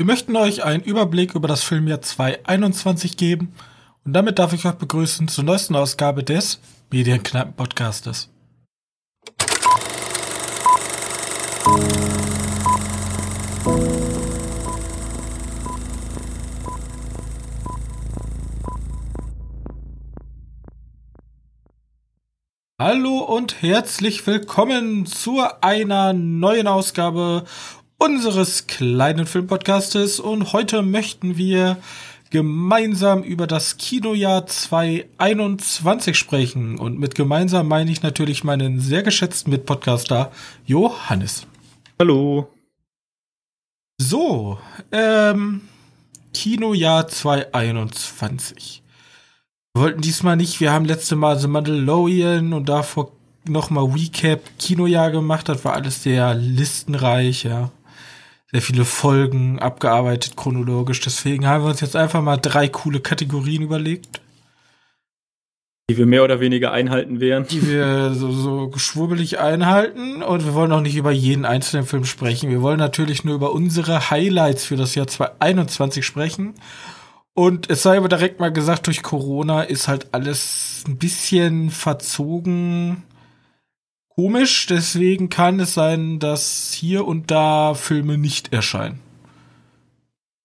Wir möchten euch einen Überblick über das Filmjahr 2021 geben und damit darf ich euch begrüßen zur neuesten Ausgabe des Medienkneipen-Podcastes. Hallo und herzlich willkommen zu einer neuen Ausgabe unseres kleinen Filmpodcastes und heute möchten wir gemeinsam über das Kinojahr 2021 sprechen und mit gemeinsam meine ich natürlich meinen sehr geschätzten Mitpodcaster Johannes. Hallo. So, ähm, Kinojahr 2021. Wir wollten diesmal nicht, wir haben letzte Mal The Mandalorian und davor nochmal Recap Kinojahr gemacht, das war alles sehr listenreich, ja. Sehr viele Folgen abgearbeitet chronologisch, deswegen haben wir uns jetzt einfach mal drei coole Kategorien überlegt. Die wir mehr oder weniger einhalten werden. Die wir so, so geschwurbelig einhalten und wir wollen auch nicht über jeden einzelnen Film sprechen. Wir wollen natürlich nur über unsere Highlights für das Jahr 2021 sprechen und es sei aber direkt mal gesagt, durch Corona ist halt alles ein bisschen verzogen komisch. Deswegen kann es sein, dass hier und da Filme nicht erscheinen.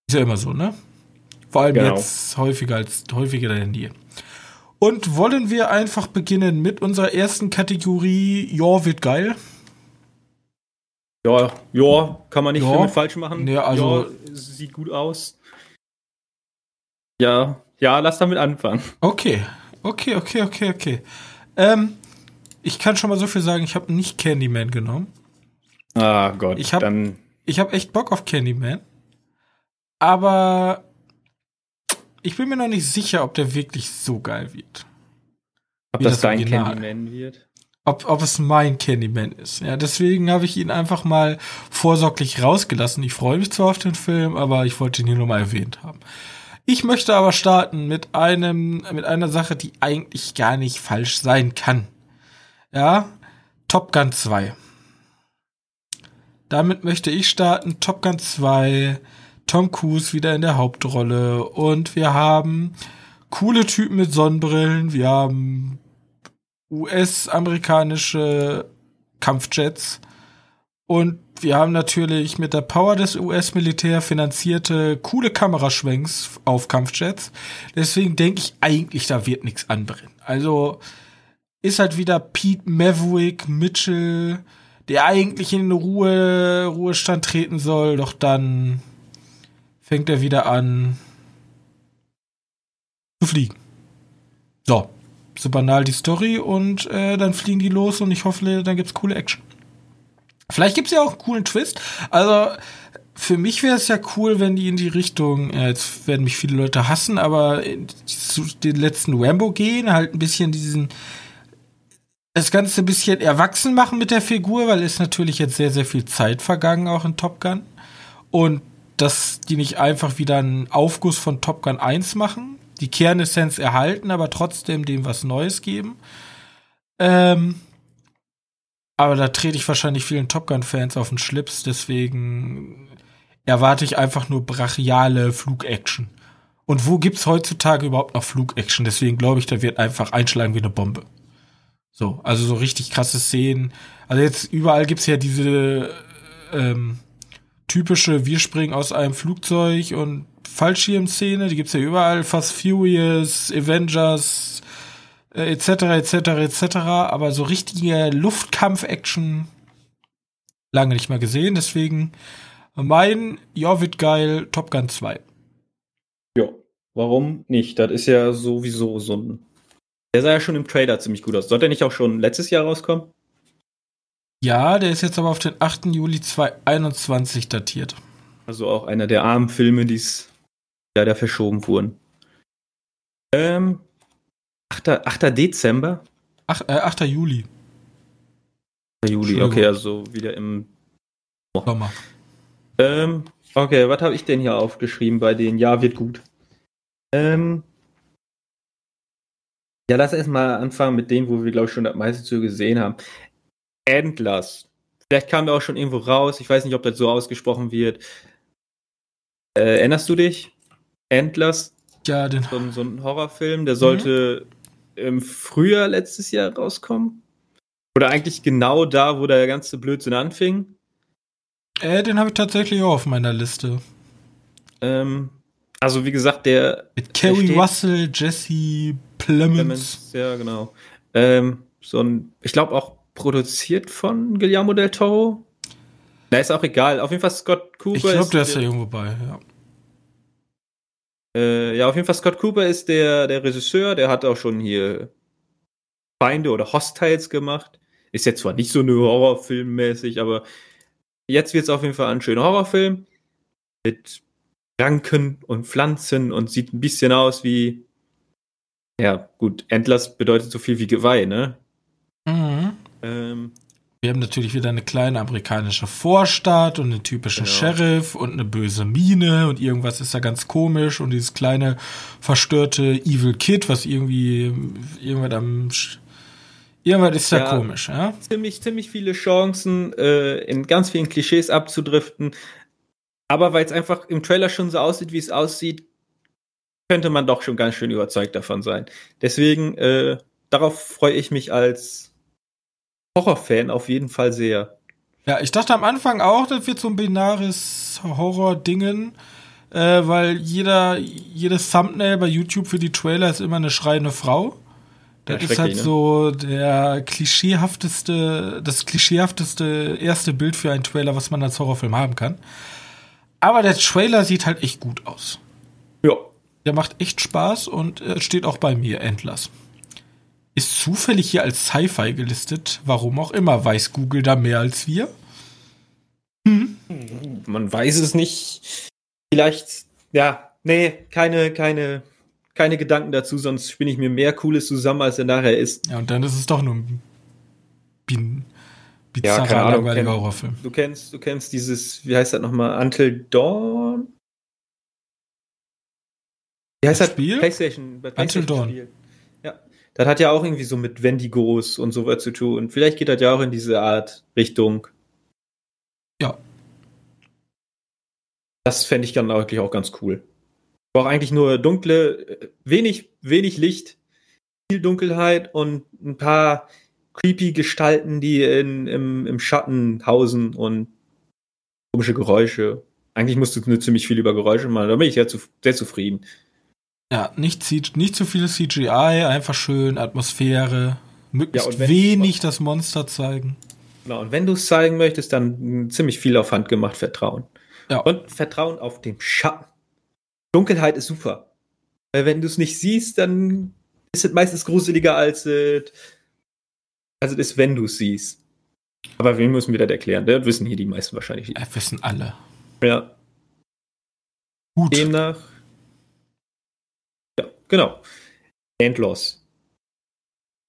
Ist ja immer so, ne? Vor allem genau. jetzt häufiger als häufiger denn je. Und wollen wir einfach beginnen mit unserer ersten Kategorie, ja, wird geil. Ja, ja, kann man nicht ja. falsch machen. Ja, also ja, sieht gut aus. Ja, ja, lass damit anfangen. Okay, okay, okay, okay, okay. Ähm, ich kann schon mal so viel sagen, ich habe nicht Candyman genommen. Ah Gott, ich habe ich habe echt Bock auf Candyman. Aber ich bin mir noch nicht sicher, ob der wirklich so geil wird. Ob das, das dein Original. Candyman wird? Ob, ob es mein Candyman ist. Ja, deswegen habe ich ihn einfach mal vorsorglich rausgelassen. Ich freue mich zwar auf den Film, aber ich wollte ihn hier nur mal erwähnt haben. Ich möchte aber starten mit einem, mit einer Sache, die eigentlich gar nicht falsch sein kann. Ja, Top Gun 2. Damit möchte ich starten. Top Gun 2, Tom Cruise wieder in der Hauptrolle und wir haben coole Typen mit Sonnenbrillen. Wir haben US-amerikanische Kampfjets. Und wir haben natürlich mit der Power des US-Militär finanzierte coole Kameraschwenks auf Kampfjets. Deswegen denke ich eigentlich, da wird nichts anbrennen. Also ist halt wieder Pete Maverick Mitchell, der eigentlich in Ruhe, Ruhestand treten soll, doch dann fängt er wieder an zu fliegen. So, so banal die Story und äh, dann fliegen die los und ich hoffe, dann gibt's coole Action. Vielleicht gibt's ja auch einen coolen Twist. Also für mich wäre es ja cool, wenn die in die Richtung, ja, jetzt werden mich viele Leute hassen, aber zu den letzten Rambo gehen, halt ein bisschen diesen das Ganze ein bisschen erwachsen machen mit der Figur, weil es natürlich jetzt sehr, sehr viel Zeit vergangen, auch in Top Gun. Und dass die nicht einfach wieder einen Aufguss von Top Gun 1 machen, die Kernessenz erhalten, aber trotzdem dem was Neues geben. Ähm, aber da trete ich wahrscheinlich vielen Top Gun-Fans auf den Schlips, deswegen erwarte ich einfach nur brachiale Flugaction. Und wo gibt's heutzutage überhaupt noch Flugaction? Deswegen glaube ich, da wird einfach einschlagen wie eine Bombe. So, also so richtig krasse Szenen. Also jetzt überall gibt's ja diese ähm, typische Wir springen aus einem Flugzeug und Fallschirmszene, die gibt's ja überall, Fast Furious, Avengers, etc., etc., etc., aber so richtige Luftkampf-Action lange nicht mehr gesehen, deswegen mein Ja wird geil Top Gun 2. Ja, warum nicht? Das ist ja sowieso so ein. Der sah ja schon im Trailer ziemlich gut aus. Sollte der nicht auch schon letztes Jahr rauskommen? Ja, der ist jetzt aber auf den 8. Juli 2021 datiert. Also auch einer der armen Filme, die leider verschoben wurden. Ähm, 8. 8. Dezember? Ach, äh, 8. Juli. 8. Juli, okay, also wieder im Sommer. Ähm, okay, was habe ich denn hier aufgeschrieben bei denen? Ja, wird gut. Ähm, ja, lass erstmal anfangen mit denen, wo wir, glaube ich, schon das meiste zu gesehen haben. Endless. Vielleicht kam der auch schon irgendwo raus. Ich weiß nicht, ob das so ausgesprochen wird. Äh, erinnerst du dich? Endless, Ja, den. so, ein- so ein Horrorfilm, der sollte im Frühjahr letztes Jahr rauskommen. Oder eigentlich genau da, wo der ganze Blödsinn anfing. Äh, den habe ich tatsächlich auch auf meiner Liste. Ähm, also wie gesagt, der Mit Kerry Russell, Jesse Plemons. Clemens, ja genau. Ähm, so ein, ich glaube auch produziert von Guillermo del Toro. Na, ist auch egal. Auf jeden Fall Scott Cooper. Ich glaube, der ist da irgendwo bei, ja. Äh, ja, auf jeden Fall Scott Cooper ist der, der Regisseur, der hat auch schon hier Feinde oder Hostiles gemacht. Ist jetzt zwar nicht so eine Horrorfilmmäßig, aber jetzt wird es auf jeden Fall ein schöner Horrorfilm mit Ranken und Pflanzen und sieht ein bisschen aus wie ja, gut, Endless bedeutet so viel wie Geweih, ne? Mhm. Ähm, Wir haben natürlich wieder eine kleine amerikanische Vorstadt und einen typischen Genau. Sheriff und eine böse Mine und irgendwas ist da ganz komisch und dieses kleine verstörte Evil Kid, was irgendwie irgendwas am irgendwas ist da Ja. komisch, ja? ziemlich, ziemlich viele Chancen, äh, in ganz vielen Klischees abzudriften. Aber weil es einfach im Trailer schon so aussieht, wie es aussieht, könnte man doch schon ganz schön überzeugt davon sein. Deswegen, äh, darauf freue ich mich als Horrorfan auf jeden Fall sehr. Ja, ich dachte am Anfang auch, das wird so ein binares Horror-Dingen, äh, weil jeder, jedes Thumbnail bei YouTube für die Trailer ist immer eine schreiende Frau. Das Ja, ist halt ne? so der klischeehafteste, das klischeehafteste erste Bild für einen Trailer, was man als Horrorfilm haben kann. Aber der Trailer sieht halt echt gut aus. Ja. Der macht echt Spaß und äh, steht auch bei mir, Endless. Ist zufällig hier als Sci-Fi gelistet, warum auch immer. Weiß Google da mehr als wir? Man weiß es nicht. Vielleicht, ja, nee, keine, keine, keine Gedanken dazu, sonst spinne ich mir mehr Cooles zusammen, als er nachher ist. Ja, und dann ist es doch nur ein bin Ja, bizarrer, Ahnung, langweiliger Horrorfilm. Du kennst, du kennst dieses, wie heißt das nochmal, Until Dawn? Wie heißt Das? Spiel? PlayStation, bei Until Dawn. Spiel. Ja. Das hat ja auch irgendwie so mit Wendigos und so was zu tun. Vielleicht geht das ja auch in diese Art Richtung. Ja. Das fände ich dann wirklich auch ganz cool. Braucht eigentlich nur dunkle, äh, wenig, wenig Licht, viel Dunkelheit und ein paar creepy Gestalten, die in, im, im Schatten hausen und komische Geräusche. Eigentlich musst du nur ziemlich viel über Geräusche machen. Da bin ich sehr, zu, sehr zufrieden. Ja, nicht, nicht zu viel CGI, einfach schön Atmosphäre, möglichst Ja, wenn- wenig das Monster zeigen. Genau, und wenn du es zeigen möchtest, dann ziemlich viel auf Hand gemacht, Vertrauen. Ja. Und Vertrauen auf dem Schatten. Dunkelheit ist super. Weil wenn du es nicht siehst, dann ist es meistens gruseliger als es als es ist, wenn du es siehst. Aber wen müssen wir das erklären? Das wissen hier die meisten wahrscheinlich nicht. Ja, wissen alle. Ja. Gut. Demnach. Genau. Endlos.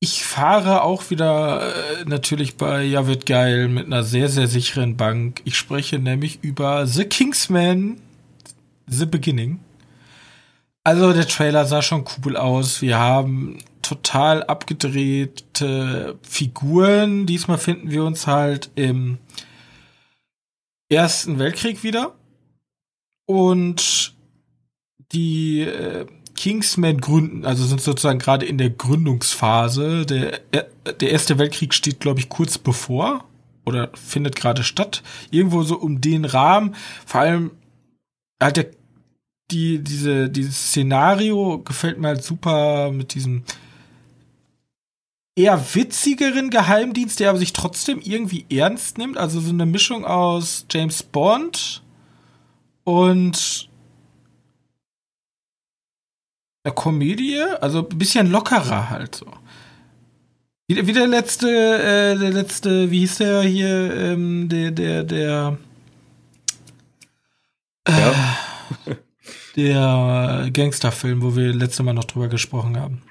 Ich fahre auch wieder äh, natürlich bei Ja wird geil mit einer sehr, sehr sicheren Bank. Ich spreche nämlich über The Kingsman The Beginning. Also der Trailer sah schon cool aus. Wir haben total abgedrehte Figuren. Diesmal finden wir uns halt im Ersten Weltkrieg wieder. Und die äh, Kingsmen gründen, also sind sozusagen gerade in der Gründungsphase. Der, äh, der Erste Weltkrieg steht, glaube ich, kurz bevor oder findet gerade statt. Irgendwo so um den Rahmen. Vor allem hat der die, diese, dieses Szenario gefällt mir halt super mit diesem eher witzigeren Geheimdienst, der aber sich trotzdem irgendwie ernst nimmt. Also so eine Mischung aus James Bond und Komödie, also ein bisschen lockerer halt so. Wie, wie der letzte, äh, der letzte, wie hieß der hier, ähm, der, der, der, Ja. der Gangsterfilm, wo wir letzte Mal noch drüber gesprochen haben.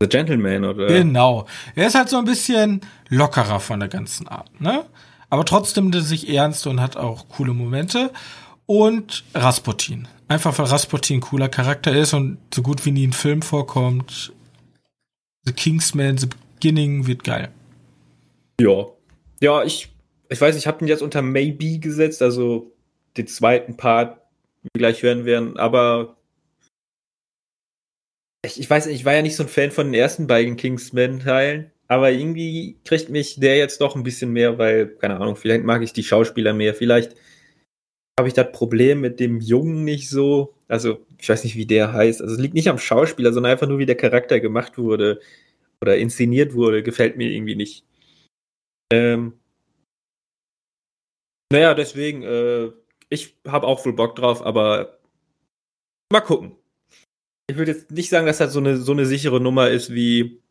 The Gentleman, oder? Genau. Er ist halt so ein bisschen lockerer von der ganzen Art, ne? Aber trotzdem nimmt er sich ernst und hat auch coole Momente. Und Rasputin. Einfach weil Rasputin ein cooler Charakter ist und so gut wie nie in Film vorkommt. The Kingsman, The Beginning wird geil. Ja. Ja, ich, ich weiß, ich habe ihn jetzt unter Maybe gesetzt, also den zweiten Part wie wir gleich hören werden, aber ich, ich weiß ich war ja nicht so ein Fan von den ersten beiden Kingsman-Teilen, aber irgendwie kriegt mich der jetzt doch ein bisschen mehr, weil, keine Ahnung, vielleicht mag ich die Schauspieler mehr, vielleicht habe ich das Problem mit dem Jungen nicht so. Also, ich weiß nicht, wie der heißt. Also, es liegt nicht am Schauspieler, sondern einfach nur, wie der Charakter gemacht wurde oder inszeniert wurde, gefällt mir irgendwie nicht. Ähm, naja, deswegen, äh, ich habe auch wohl Bock drauf, aber mal gucken. Ich würde jetzt nicht sagen, dass das so eine, so eine sichere Nummer ist wie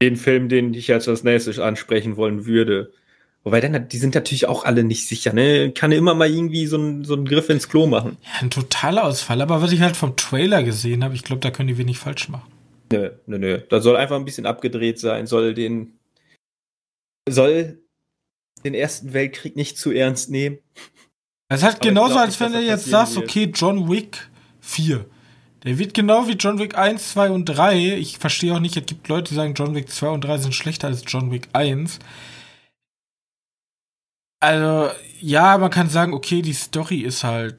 den Film, den ich jetzt als nächstes ansprechen wollen würde. Wobei dann, die sind natürlich auch alle nicht sicher, ne? Kann immer mal irgendwie so, ein, so einen Griff ins Klo machen. Ja, ein totaler Ausfall. Aber was ich halt vom Trailer gesehen habe, ich glaube, da können die wenig falsch machen. Nö, nö, nö. Da soll einfach ein bisschen abgedreht sein, soll den, soll den Ersten Weltkrieg nicht zu ernst nehmen. Es ist halt genauso, als wenn du jetzt sagst, okay, John Wick 4. Der wird genau wie John Wick 1, 2 und 3. Ich verstehe auch nicht, es gibt Leute, die sagen, John Wick 2 und 3 sind schlechter als John Wick 1. Also, ja, man kann sagen, okay, die Story ist halt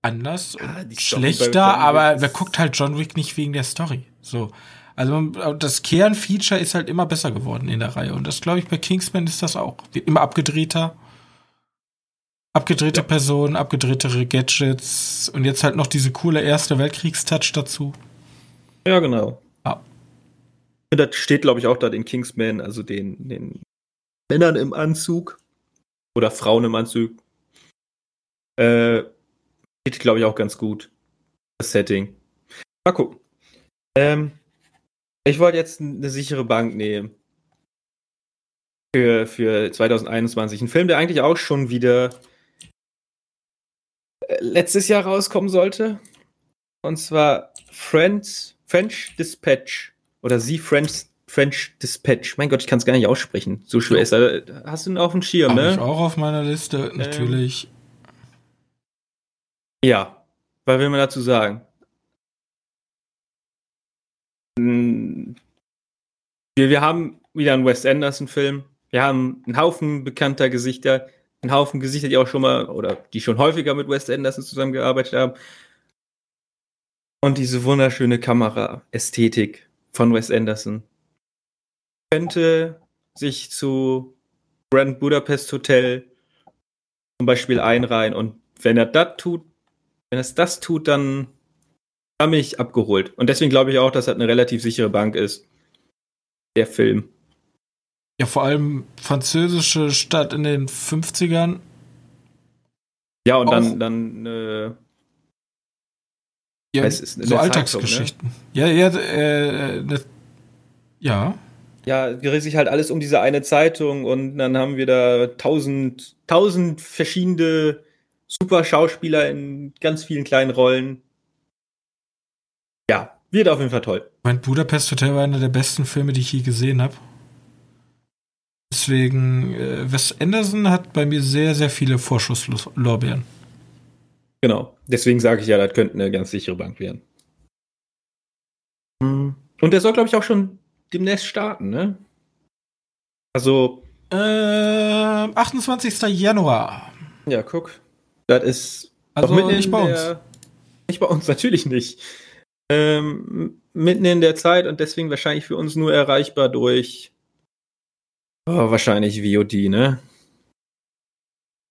anders ja, und schlechter, aber wer guckt halt John Wick nicht wegen der Story? So. Also das Kernfeature ist halt immer besser geworden in der Reihe. Und das glaube ich bei Kingsman ist das auch. Immer abgedrehter. Abgedrehte ja. Personen, abgedrehtere Gadgets und jetzt halt noch diese coole Erste Weltkriegstouch dazu. Ja, genau. Ja. Und das steht, glaube ich, auch da den Kingsman, also den, den Männern im Anzug oder Frauen im Anzug. Äh, geht, glaube ich, auch ganz gut. Das Setting. Mal gucken. Ähm, ich wollte jetzt eine sichere Bank nehmen. Für, für 2021. Ein Film, der eigentlich auch schon wieder äh, letztes Jahr rauskommen sollte. Und zwar French, French Dispatch. Oder Sie French, French Dispatch. Mein Gott, ich kann es gar nicht aussprechen. So schwer ist er. Hast du ihn auf dem Schirm, ne? Hab ich auch auf meiner Liste, ähm, natürlich. Ähm, ja, was will man dazu sagen? Hm, wir, wir haben wieder einen Wes Anderson-Film. Wir haben einen Haufen bekannter Gesichter einen Haufen Gesichter, die auch schon mal oder die schon häufiger mit Wes Anderson zusammengearbeitet haben. Und diese wunderschöne Kamera-Ästhetik von Wes Anderson könnte sich zu Grand Budapest Hotel zum Beispiel einreihen. Und wenn er das tut, wenn es das tut, dann habe ich abgeholt. Und deswegen glaube ich auch, dass das eine relativ sichere Bank ist. Der Film. Ja, vor allem französische Stadt in den 50ern. Ja, und dann, dann äh, ja, so Alltagsgeschichten. Ne? Ja, ja, äh, ne, ja. Ja, dreht sich halt alles um diese eine Zeitung und dann haben wir da tausend, tausend verschiedene super Schauspieler in ganz vielen kleinen Rollen. Ja, wird auf jeden Fall toll. Mein Budapest Hotel war einer der besten Filme, die ich je gesehen habe. Deswegen, äh, Wes Anderson hat bei mir sehr, sehr viele Vorschusslorbeeren. Genau. Deswegen sage ich ja, das könnte eine ganz sichere Bank werden. Und der soll, glaube ich, auch schon demnächst starten, ne? Also. Äh, 28. Januar. Ja, guck. Das ist. Also nicht bei uns. Der, nicht bei uns, natürlich nicht. Ähm, mitten in der Zeit und deswegen wahrscheinlich für uns nur erreichbar durch Oh, wahrscheinlich VOD, ne?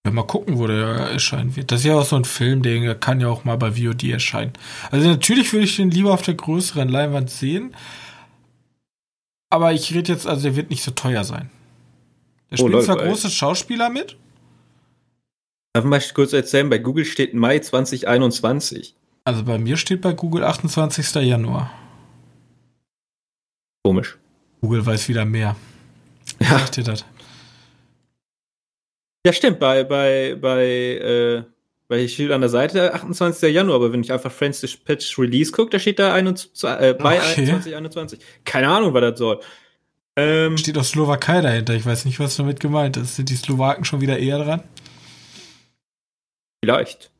Ja, mal gucken, wo der erscheinen wird. Das ist ja auch so ein Film, der kann ja auch mal bei VOD erscheinen. Also natürlich würde ich den lieber auf der größeren Leinwand sehen. Aber ich rede jetzt, also der wird nicht so teuer sein. Da oh, spielen zwar große Schauspieler mit. Darf ich mal kurz erzählen, bei Google steht Mai 2021. Also bei mir steht bei Google 28. Januar. Komisch. Google weiß wieder mehr. Ja. Sag dir das? Ja, stimmt. Bei, bei, bei, äh, bei steht an der Seite 28. Januar, aber wenn ich einfach Friends Dispatch Release gucke, da steht da 21, äh, bei okay. 2021. Keine Ahnung, was das soll. Ähm, steht auch Slowakei dahinter. Ich weiß nicht, was damit gemeint ist. Sind die Slowaken schon wieder eher dran? Vielleicht.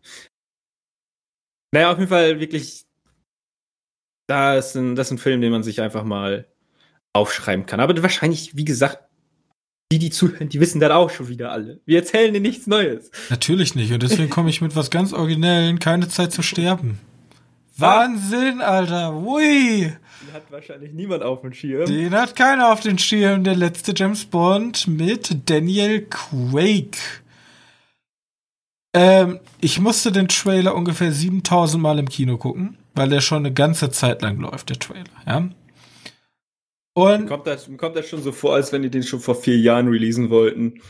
Naja, auf jeden Fall wirklich. Da ist ein, das ist ein Film, den man sich einfach mal aufschreiben kann. Aber wahrscheinlich, wie gesagt, die, die zuhören, die wissen das auch schon wieder alle. Wir erzählen dir nichts Neues. Natürlich nicht. Und deswegen komme ich mit was ganz Originellen, keine Zeit zu sterben. Wahnsinn, Alter. Ui. Den hat wahrscheinlich niemand auf dem Schirm. Den hat keiner auf den Schirm. Der letzte James Bond mit Daniel Quake. Ähm, ich musste den Trailer ungefähr 7000 Mal im Kino gucken, weil der schon eine ganze Zeit lang läuft, der Trailer, ja. Und kommt das, kommt das schon so vor, als wenn die den schon vor vier Jahren releasen wollten?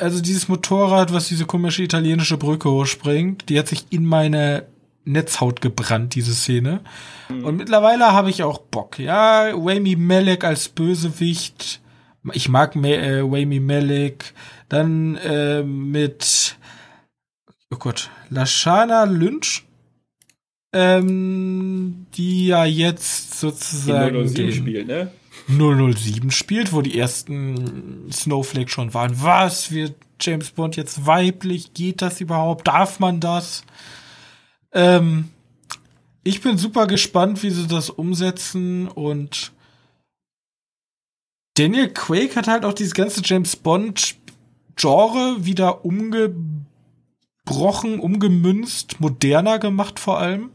Also dieses Motorrad, was diese komische italienische Brücke hochspringt, die hat sich in meine Netzhaut gebrannt, diese Szene. Mhm. Und mittlerweile habe ich auch Bock, ja. Wayme Malek als Bösewicht. Ich mag äh, Wayme Malek. Dann äh, mit oh Gott, Lashana Lynch, ähm, die ja jetzt sozusagen die 007 spielt, ne? 007 spielt, wo die ersten Snowflake schon waren. Was wird James Bond jetzt weiblich? Geht das überhaupt? Darf man das? Ähm, ich bin super gespannt, wie sie das umsetzen und Daniel Quake hat halt auch dieses ganze James Bond Genre wieder umge umgebrochen, umgemünzt, moderner gemacht vor allem.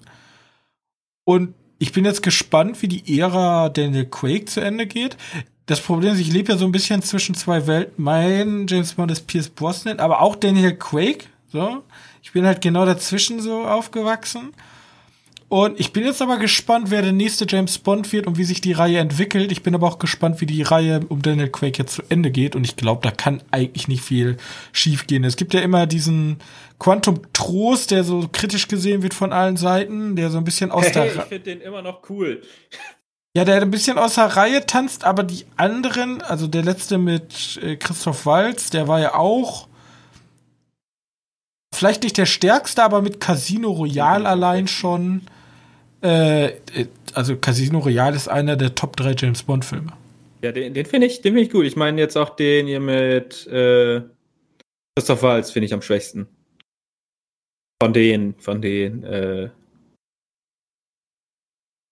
Und ich bin jetzt gespannt, wie die Ära Daniel Quake zu Ende geht. Das Problem ist, ich lebe ja so ein bisschen zwischen zwei Welten. Mein James Bond ist Pierce Brosnan, aber auch Daniel Quake. So, ich bin halt genau dazwischen so aufgewachsen. Und ich bin jetzt aber gespannt, wer der nächste James Bond wird und wie sich die Reihe entwickelt. Ich bin aber auch gespannt, wie die Reihe um Daniel Quake jetzt zu Ende geht. Und ich glaube, da kann eigentlich nicht viel schiefgehen. Es gibt ja immer diesen Quantum Trost, der so kritisch gesehen wird von allen Seiten, der so ein bisschen aus hey, der Ich finde den immer noch cool. Ja, der ein bisschen aus der Reihe tanzt, aber die anderen, also der letzte mit äh, Christoph Walz, der war ja auch vielleicht nicht der stärkste, aber mit Casino Royale allein schon äh, also Casino Royale ist einer der Top 3 James Bond Filme. Ja, den, den finde ich, den finde ich gut. Ich meine jetzt auch den hier mit äh, Christoph Waltz finde ich am schwächsten. Von den, von den äh,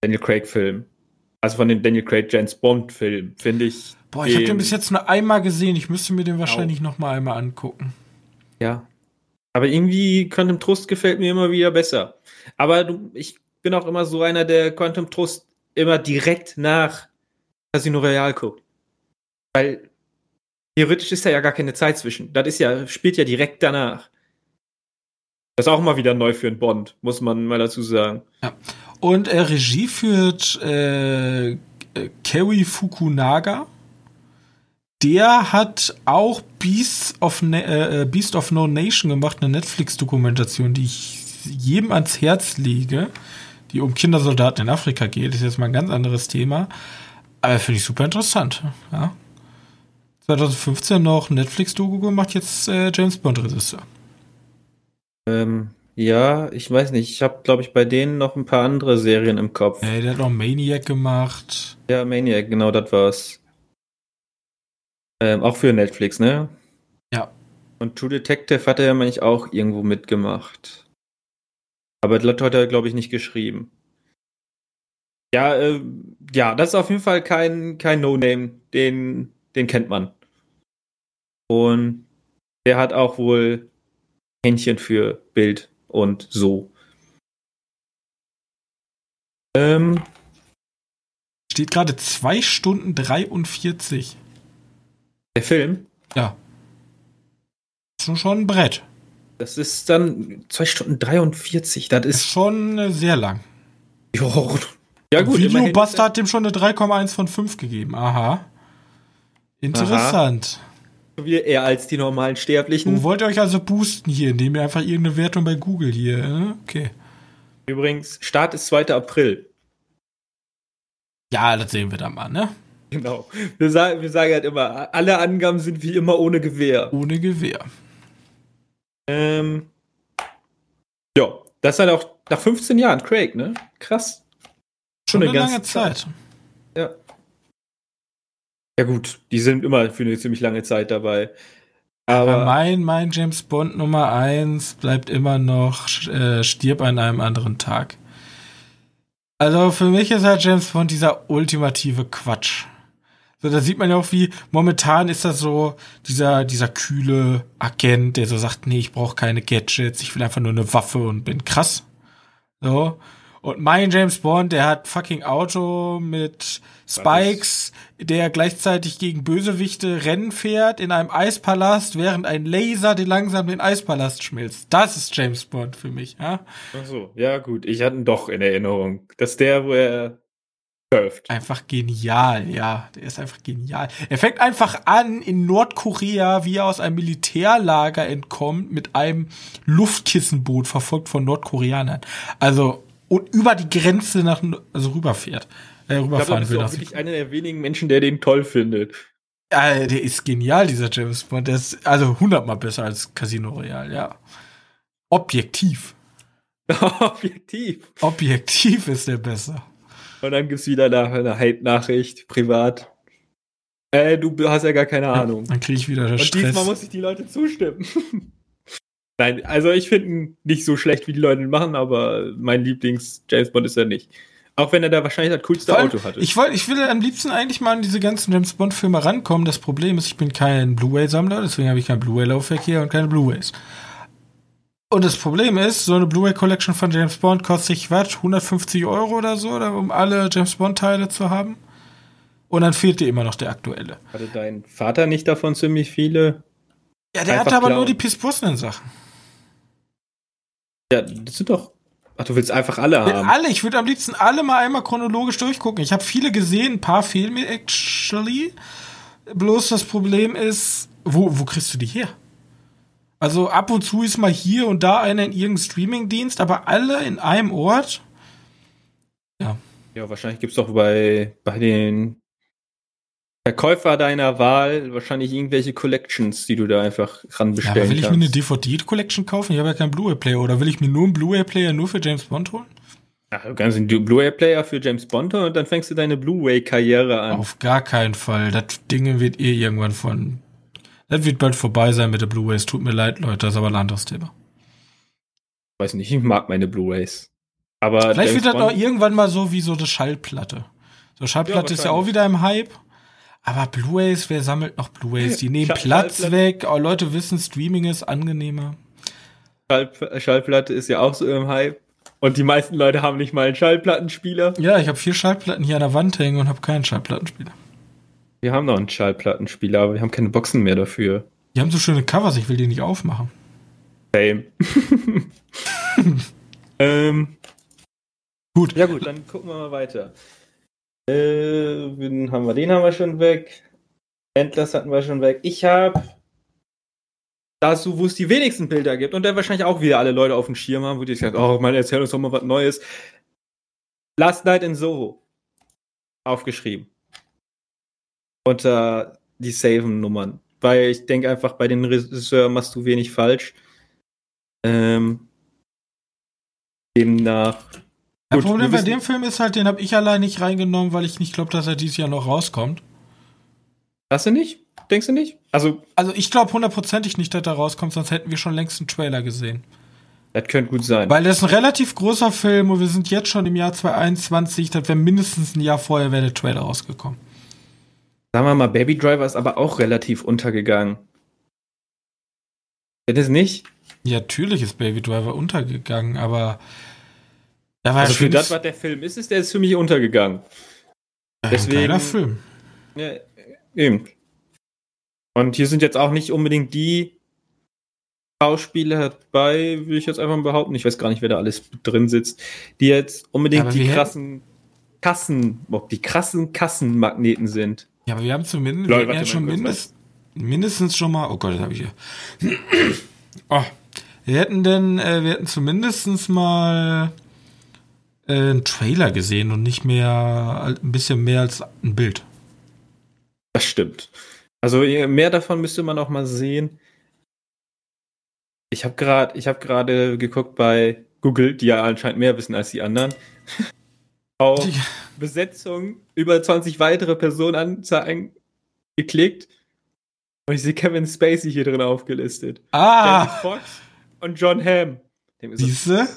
Daniel Craig Filmen. Also von den Daniel Craig James Bond Filmen finde ich. Boah, ich habe den bis jetzt nur einmal gesehen. Ich müsste mir den wahrscheinlich noch mal einmal angucken. Ja. Aber irgendwie Quantum Trust gefällt mir immer wieder besser. Aber du, ich bin auch immer so einer, der Quantum Trost immer direkt nach Casino Royale guckt. Weil theoretisch ist da ja gar keine Zeit zwischen. Das ist ja, spielt ja direkt danach. Das ist auch mal wieder neu für einen Bond, muss man mal dazu sagen. Ja. Und äh, Regie führt äh, Kerry Fukunaga. Der hat auch Beast of, ne äh, Beast of No Nation gemacht, eine Netflix-Dokumentation, die ich jedem ans Herz lege die um Kindersoldaten in Afrika geht. Ist jetzt mal ein ganz anderes Thema. Aber finde ich super interessant. Ja. 2015 noch Netflix-Doku gemacht, jetzt äh, James Bond-Regisseur. Ähm, ja, ich weiß nicht. Ich habe, glaube ich, bei denen noch ein paar andere Serien im Kopf. Äh, der hat noch Maniac gemacht. Ja, Maniac, genau, das war's. Ähm, auch für Netflix, ne? Ja. Und True Detective hat er ja manchmal auch irgendwo mitgemacht. Aber das hat er, glaube ich, nicht geschrieben. Ja, äh, ja, das ist auf jeden Fall kein, kein No-Name. Den, den kennt man. Und der hat auch wohl Händchen für Bild und so. Ähm, Steht gerade 2 Stunden 43. Der Film? Ja. Ist schon ein Brett. Das ist dann 2 Stunden 43. Das ist, ist schon äh, sehr lang. Jo. Ja, gut. Videobuster hat dem schon eine 3,1 von 5 gegeben. Aha. Interessant. Aha. Wie eher als die normalen Sterblichen. Wo wollt ihr euch also boosten hier, indem ihr einfach irgendeine Wertung bei Google hier. Äh? Okay. Übrigens, Start ist 2. April. Ja, das sehen wir dann mal, ne? Genau. Wir sagen, wir sagen halt immer, alle Angaben sind wie immer ohne Gewehr. Ohne Gewehr. Ähm, ja, das ist halt auch nach 15 Jahren Craig, ne? Krass. Schon, Schon eine, eine lange Zeit. Zeit. Ja. Ja, gut, die sind immer für eine ziemlich lange Zeit dabei. Aber, Aber mein, mein James Bond Nummer 1 bleibt immer noch äh, stirb an einem anderen Tag. Also für mich ist halt James Bond dieser ultimative Quatsch. So, da sieht man ja auch, wie momentan ist das so dieser, dieser kühle Agent, der so sagt, nee, ich brauche keine Gadgets, ich will einfach nur eine Waffe und bin krass. So. Und mein James Bond, der hat fucking Auto mit Spikes, der gleichzeitig gegen Bösewichte Rennen fährt in einem Eispalast, während ein Laser den langsam den Eispalast schmilzt. Das ist James Bond für mich, ja? Ach so, ja gut, ich hatte ihn doch in Erinnerung. Das ist der, wo er surft. Einfach genial, ja. Der ist einfach genial. Er fängt einfach an in Nordkorea, wie er aus einem Militärlager entkommt, mit einem Luftkissenboot verfolgt von Nordkoreanern. Also, und über die Grenze nach, also rüberfährt. Äh, Ich glaube, rüberfahren das ist wirklich einer der wenigen Menschen, der den toll findet. Ja, der ist genial, dieser James Bond. Der ist also hundertmal besser als Casino Royale, ja. Objektiv. Objektiv. Objektiv ist der besser. Und dann gibt's wieder eine, eine Hate-Nachricht, privat. Äh, du hast ja gar keine Ahnung. Dann kriege ich wieder Und Stress. diesmal muss ich die Leute zustimmen. Nein, also ich finde ihn nicht so schlecht, wie die Leute ihn machen, aber mein Lieblings-James Bond ist er nicht. Auch wenn er da wahrscheinlich das coolste Vor allem, Auto hatte. Ich, wollt, ich will am liebsten eigentlich mal an diese ganzen James Bond-Filme rankommen. Das Problem ist, ich bin kein Blu-ray-Sammler, deswegen habe ich kein Blu-ray-Laufwerk hier und keine Blu-rays. Und das Problem ist, so eine Blu-ray-Collection von James Bond kostet sich, was, 150 Euro oder so, um alle James Bond-Teile zu haben. Und dann fehlt dir immer noch der aktuelle. hatte dein Vater nicht davon ziemlich viele? Ja, der hatte aber klauen. nur die Pierce Brosnan-Sachen. Ja, das sind doch. Ach, du willst einfach alle haben. Alle, ich würde am liebsten alle mal einmal chronologisch durchgucken. Ich habe viele gesehen, ein paar fehlen mir actually. Bloß das Problem ist, wo, wo kriegst du die her? Also ab und zu ist mal hier und da einer in irgendeinem Streamingdienst, aber alle in einem Ort. Ja, wahrscheinlich gibt's doch bei, bei den Verkäufer deiner Wahl wahrscheinlich irgendwelche Collections, die du da einfach ran Ja, bestellen aber will ich mir eine kannst. DVD-Collection kaufen? Ich habe ja keinen Blu-ray-Player. Oder will ich mir nur einen Blu-ray-Player nur für James Bond holen? Ach, du kannst einen Blu-ray-Player für James Bond holen und dann fängst du deine Blu-ray-Karriere an. Auf gar keinen Fall. Das Ding wird eh irgendwann von. Das wird bald vorbei sein mit der Blu-rays. Tut mir leid, Leute, das ist aber ein anderes Thema. Weiß nicht, ich mag meine Blu-rays. Aber Vielleicht wird das noch irgendwann mal so wie so eine Schallplatte. So Schallplatte ist ja auch wieder im Hype. Aber Blu-rays, wer sammelt noch Blu-rays? Die nehmen Schall- Platz Schallplatte- weg. Oh, Leute wissen, Streaming ist angenehmer. Schall Schallplatte ist ja auch so im Hype. Und die meisten Leute haben nicht mal einen Schallplattenspieler. Ja, ich habe vier Schallplatten hier an der Wand hängen und habe keinen Schallplattenspieler. Wir haben noch einen Schallplattenspieler, aber wir haben keine Boxen mehr dafür. Die haben so schöne Covers, ich will die nicht aufmachen. Same. ähm, Gut. ja gut, dann gucken wir mal weiter. Äh, wen haben wir, den haben wir schon weg. Endless hatten wir schon weg. Ich habe dazu, wo es die wenigsten Bilder gibt und dann wahrscheinlich auch wieder alle Leute auf dem Schirm haben, wo die sagen, oh man, erzähl uns doch mal was Neues. Last Night in Soho. Aufgeschrieben. Unter die Saven-Nummern. Weil ich denke einfach, bei den Regisseur machst du wenig falsch. Ähm, demnach. Das Gut, Problem bei dem Film ist halt, den habe ich allein nicht reingenommen, weil ich nicht glaube, dass er dieses Jahr noch rauskommt. Hast du nicht? Denkst du nicht? Also, Also ich glaube hundertprozentig nicht, dass er rauskommt, sonst hätten wir schon längst einen Trailer gesehen. das könnte gut sein. Weil das ist ein relativ großer Film und wir sind jetzt schon im Jahr 2021, das wäre mindestens ein Jahr vorher wäre der Trailer rausgekommen. Sagen wir mal, Baby Driver ist aber auch relativ untergegangen. Ist es nicht? Ja, natürlich ist Baby Driver untergegangen, aber da war Also für das, was der Film ist, ist der ist für mich untergegangen. ein deswegen- geiler Film. Ja, eben. Und hier sind jetzt auch nicht unbedingt die Schauspieler dabei, will ich jetzt einfach mal behaupten. Ich weiß gar nicht, wer da alles drin sitzt, die jetzt unbedingt Aber die wir hätten- krassen Kassen, ob die krassen Kassenmagneten sind. Ja, aber wir haben zumindest Leute, wir warte schon mindest, mindestens schon mal, oh Gott, das habe ich hier. Oh, wir hätten denn, äh, wir hätten zumindestens mal äh, einen Trailer gesehen und nicht mehr, ein bisschen mehr als ein Bild. Das stimmt. Also mehr davon müsste man auch mal sehen. Ich habe gerade, ich habe gerade geguckt bei Google, die ja anscheinend mehr wissen als die anderen. Auf Die- Besetzung über 20 weitere Personen anzeigen geklickt. Und ich sehe Kevin Spacey hier drin aufgelistet. Jamie Ah, Foxx und John Hamm. Ist so, siehste,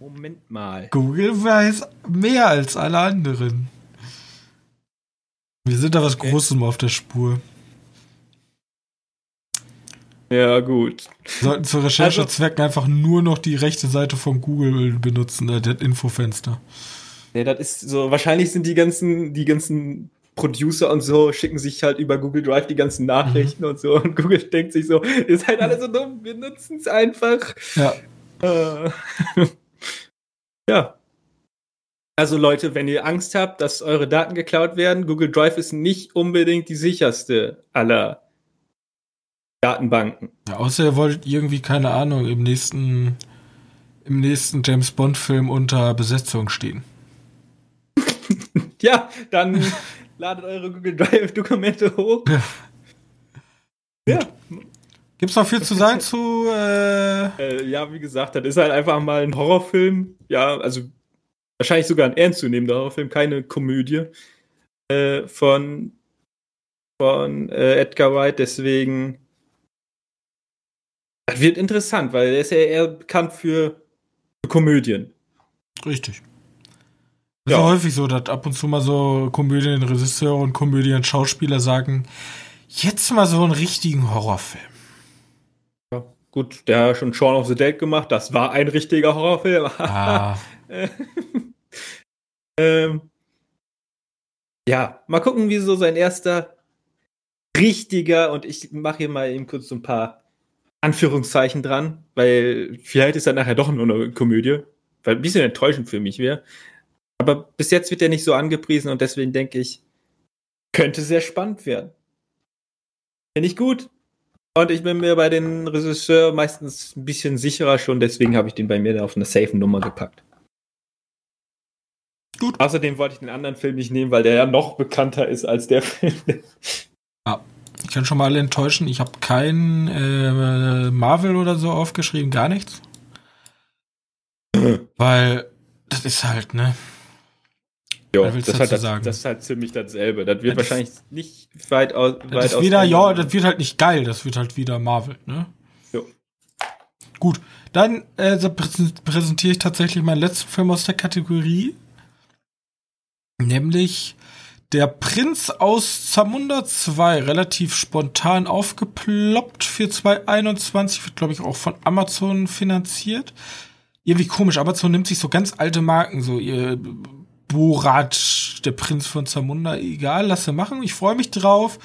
Moment mal. Google weiß mehr als alle anderen. Wir sind da was okay. Großes auf der Spur. Ja, gut. Sollten zu Recherchezwecken also, einfach nur noch die rechte Seite von Google benutzen, äh, das Infofenster. Ja, das ist so, wahrscheinlich sind die ganzen, die ganzen Producer und so schicken sich halt über Google Drive die ganzen Nachrichten mhm. und so und Google denkt sich so, ihr seid alle so dumm, wir nutzen es einfach. Ja. Äh, ja. Also Leute, wenn ihr Angst habt, dass eure Daten geklaut werden, Google Drive ist nicht unbedingt die sicherste aller Datenbanken. Ja, außer ihr wollt irgendwie, keine Ahnung, im nächsten, im nächsten James Bond-Film unter Besetzung stehen. ja, dann ladet eure Google Drive-Dokumente hoch. Ja. ja. Gibt's noch viel zu sagen zu. Äh äh, ja, wie gesagt, das ist halt einfach mal ein Horrorfilm. Ja, also wahrscheinlich sogar ein ernstzunehmender Horrorfilm, keine Komödie. Äh, von von äh, Edgar Wright, deswegen das wird interessant, weil er ist ja eher bekannt für, für Komödien. Richtig. Es ja. ist häufig so, dass ab und zu mal so Komödienregisseure und Komödien-Schauspieler sagen, jetzt mal so einen richtigen Horrorfilm. Ja, gut, der hat schon Shaun of the Dead gemacht, das war ein richtiger Horrorfilm. Ah. ähm, ja, mal gucken, wie so sein erster richtiger, und ich mache hier mal eben kurz so ein paar Anführungszeichen dran, weil vielleicht ist er nachher doch nur eine Komödie, weil ein bisschen enttäuschend für mich wäre. Aber bis jetzt wird er nicht so angepriesen und deswegen denke ich, könnte sehr spannend werden. Finde ich gut. Und ich bin mir bei den Regisseur meistens ein bisschen sicherer schon, deswegen habe ich den bei mir auf eine safe Nummer gepackt. Gut. Außerdem wollte ich den anderen Film nicht nehmen, weil der ja noch bekannter ist als der Film. Ah, ich kann schon mal alle enttäuschen. Ich habe kein äh, Marvel oder so aufgeschrieben, gar nichts. weil das ist halt, ne? Ja, das, halt das, das, ist halt ziemlich dasselbe. Das wird das wahrscheinlich nicht weit aus. Das ist wieder, ja, das wird halt nicht geil. Das wird halt wieder Marvel, ne? Jo. Gut, dann äh, präsentiere ich tatsächlich meinen letzten Film aus der Kategorie. Nämlich Der Prinz aus Zamunda 2. Relativ spontan aufgeploppt für 2021. Wird, glaube ich, auch von Amazon finanziert. Irgendwie komisch. Amazon nimmt sich so ganz alte Marken, so ihr Borat, der Prinz von Zamunda, egal, lass sie machen. Ich freue mich drauf.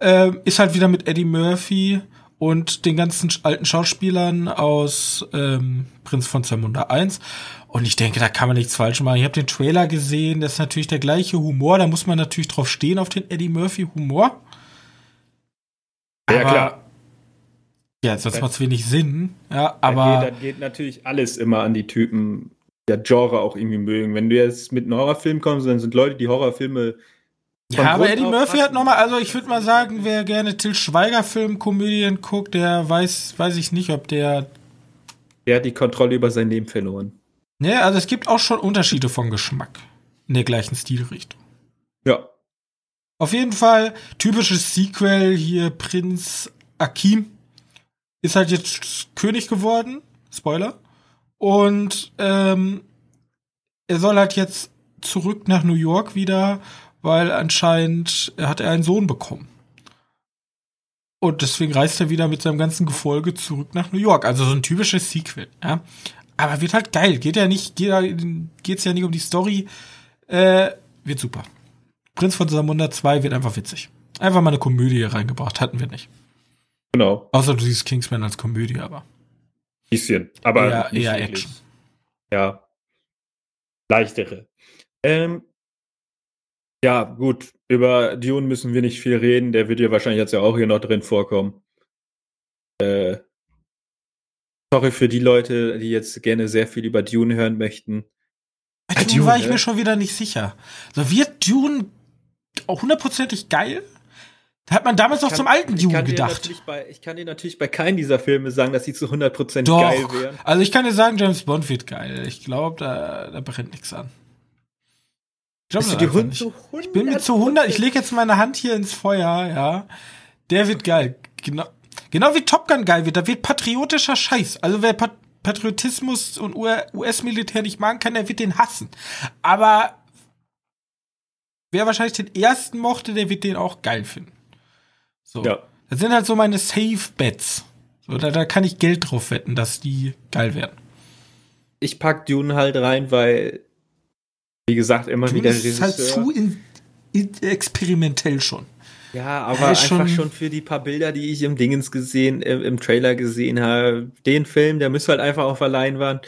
Ähm, ist halt wieder mit Eddie Murphy und den ganzen alten Schauspielern aus ähm, Prinz von Zamunda 1. Und ich denke, da kann man nichts falsch machen. Ich habe den Trailer gesehen, das ist natürlich der gleiche Humor. Da muss man natürlich drauf stehen, auf den Eddie Murphy Humor. Ja, aber, klar. Ja, sonst macht es wenig Sinn. Ja, aber. Dann geht, dann geht natürlich alles immer an die Typen ja Genre auch irgendwie mögen. Wenn du jetzt mit einem Horrorfilm kommst, dann sind Leute, die Horrorfilme. Ja, aber Eddie Murphy hat nochmal, also ich würde mal sagen, wer gerne Till Schweiger Filmkomödien guckt, der weiß, weiß ich nicht, ob der. Der hat die Kontrolle über sein Leben verloren. Ja, also es gibt auch schon Unterschiede von Geschmack in der gleichen Stilrichtung. Ja. Auf jeden Fall, typisches Sequel hier, Prinz Akim ist halt jetzt König geworden. Spoiler. Und ähm, er soll halt jetzt zurück nach New York wieder, weil anscheinend hat er einen Sohn bekommen. Und deswegen reist er wieder mit seinem ganzen Gefolge zurück nach New York. Also so ein typisches Sequel, ja. Aber wird halt geil. Geht ja nicht, geht, geht's ja nicht um die Story. Äh, wird super. Prinz von Samunda 2 wird einfach witzig. Einfach mal eine Komödie reingebracht. Hatten wir nicht. Genau. Außer du siehst Kingsman als Komödie, aber. Bisschen, aber eher, eher Action. Ja. Leichtere. Ähm, ja, gut. Über Dune müssen wir nicht viel reden. Der wird ja wahrscheinlich jetzt ja auch hier noch drin vorkommen. Äh, sorry für die Leute, die jetzt gerne sehr viel über Dune hören möchten. Bei Dune, Dune war ich mir schon wieder nicht sicher. So wird Dune auch hundertprozentig geil? Da hat man damals noch zum alten Dune gedacht. Bei, ich kann dir natürlich bei keinem dieser Filme sagen, dass sie zu 100% Doch. geil wären. Also ich kann dir sagen, James Bond wird geil. Ich glaube, da, da brennt nichts an. Ich, glaub, die Hund zu ich bin mir zu 100, ich lege jetzt meine Hand hier ins Feuer, ja. Der wird geil. Genau, genau wie Top Gun geil wird. Da wird patriotischer Scheiß. Also wer Pat Patriotismus und US-Militär nicht mag kann, der wird den hassen. Aber wer wahrscheinlich den ersten mochte, der wird den auch geil finden. So. Ja. Das sind halt so meine Safe Bets. So, da, da kann ich Geld drauf wetten, dass die geil werden. Ich pack Dune halt rein, weil, wie gesagt, immer Dune wieder ist halt Regisseur- zu in, in, experimentell schon. Ja, aber Ja, einfach schon- schon, für die paar Bilder, die ich im Dingens gesehen, im, im Trailer gesehen habe, den Film, der müsste halt einfach auf der Leinwand.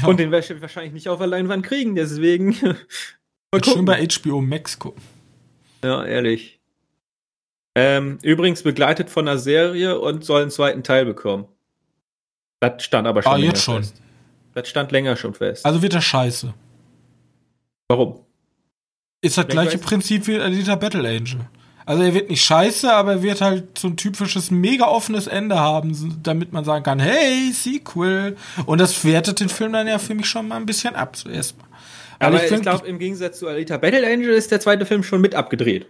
Ja. Und den werde ich wahrscheinlich nicht auf der Leinwand kriegen, deswegen. Mal schön bei HBO Max gucken. Ja, ehrlich. Ähm, übrigens begleitet von einer Serie und soll einen zweiten Teil bekommen. Das stand aber schon Ah, länger jetzt schon. fest. Das stand länger schon fest. Also wird das scheiße. Warum? Ist das ich gleiche Prinzip wie Alita Battle Angel. Also er wird nicht scheiße, aber er wird halt so ein typisches mega offenes Ende haben, damit man sagen kann, hey, Sequel. Und das wertet den Film dann ja für mich schon mal ein bisschen ab zuerst mal. Aber ich, find, glaube, im Gegensatz zu Alita Battle Angel ist der zweite Film schon mit abgedreht.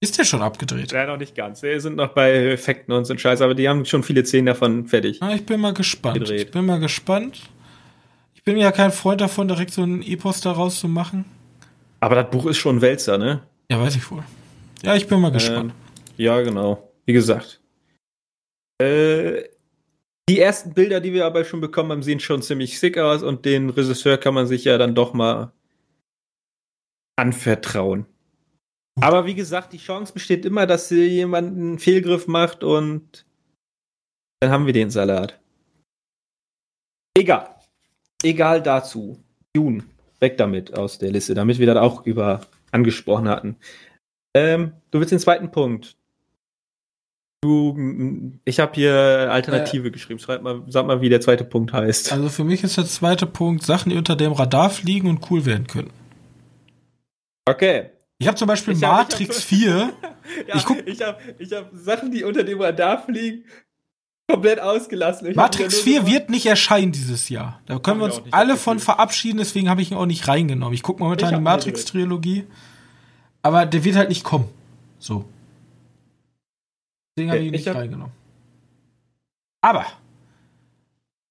Ist der schon abgedreht? Ja, noch nicht ganz. Wir sind noch bei Effekten und so Scheiß, aber die haben schon viele Szenen davon fertig. Ah, ich bin mal gespannt. Gedreht. Ich bin mal gespannt. Ich bin ja kein Freund davon, direkt so ein Epos daraus zu machen. Aber das Buch ist schon Wälzer, ne? Ja, weiß ich wohl. Ja, ich bin mal gespannt. Ähm, ja, genau. Wie gesagt. Äh, die ersten Bilder, die wir aber schon bekommen haben, sehen schon ziemlich sick aus und den Regisseur kann man sich ja dann doch mal anvertrauen. Aber wie gesagt, die Chance besteht immer, dass jemand einen Fehlgriff macht und dann haben wir den Salat. Egal. Egal dazu. Dune. Weg damit aus der Liste, damit wir das auch über angesprochen hatten. Ähm, du willst den zweiten Punkt. Du, ich habe hier Alternative geschrieben. Schreib mal, sag mal, wie der zweite Punkt heißt. Also für mich ist der zweite Punkt Sachen, die unter dem Radar fliegen und cool werden können. Okay. Ich habe zum Beispiel Ich hab- ich Matrix hab- 4. Ja, Ich guck- ich habe ich hab Sachen, die unter dem Radar fliegen, komplett ausgelassen. Ich Matrix wieder 4 nur gemacht- wird nicht erscheinen dieses Jahr. Da können Hab wir ich uns alle von verabschieden, deswegen habe ich ihn auch nicht reingenommen. Ich gucke momentan Ich die Matrix-Trilogie. Aber der wird halt nicht kommen. So. Deswegen habe ich ihn Ich nicht reingenommen. Aber.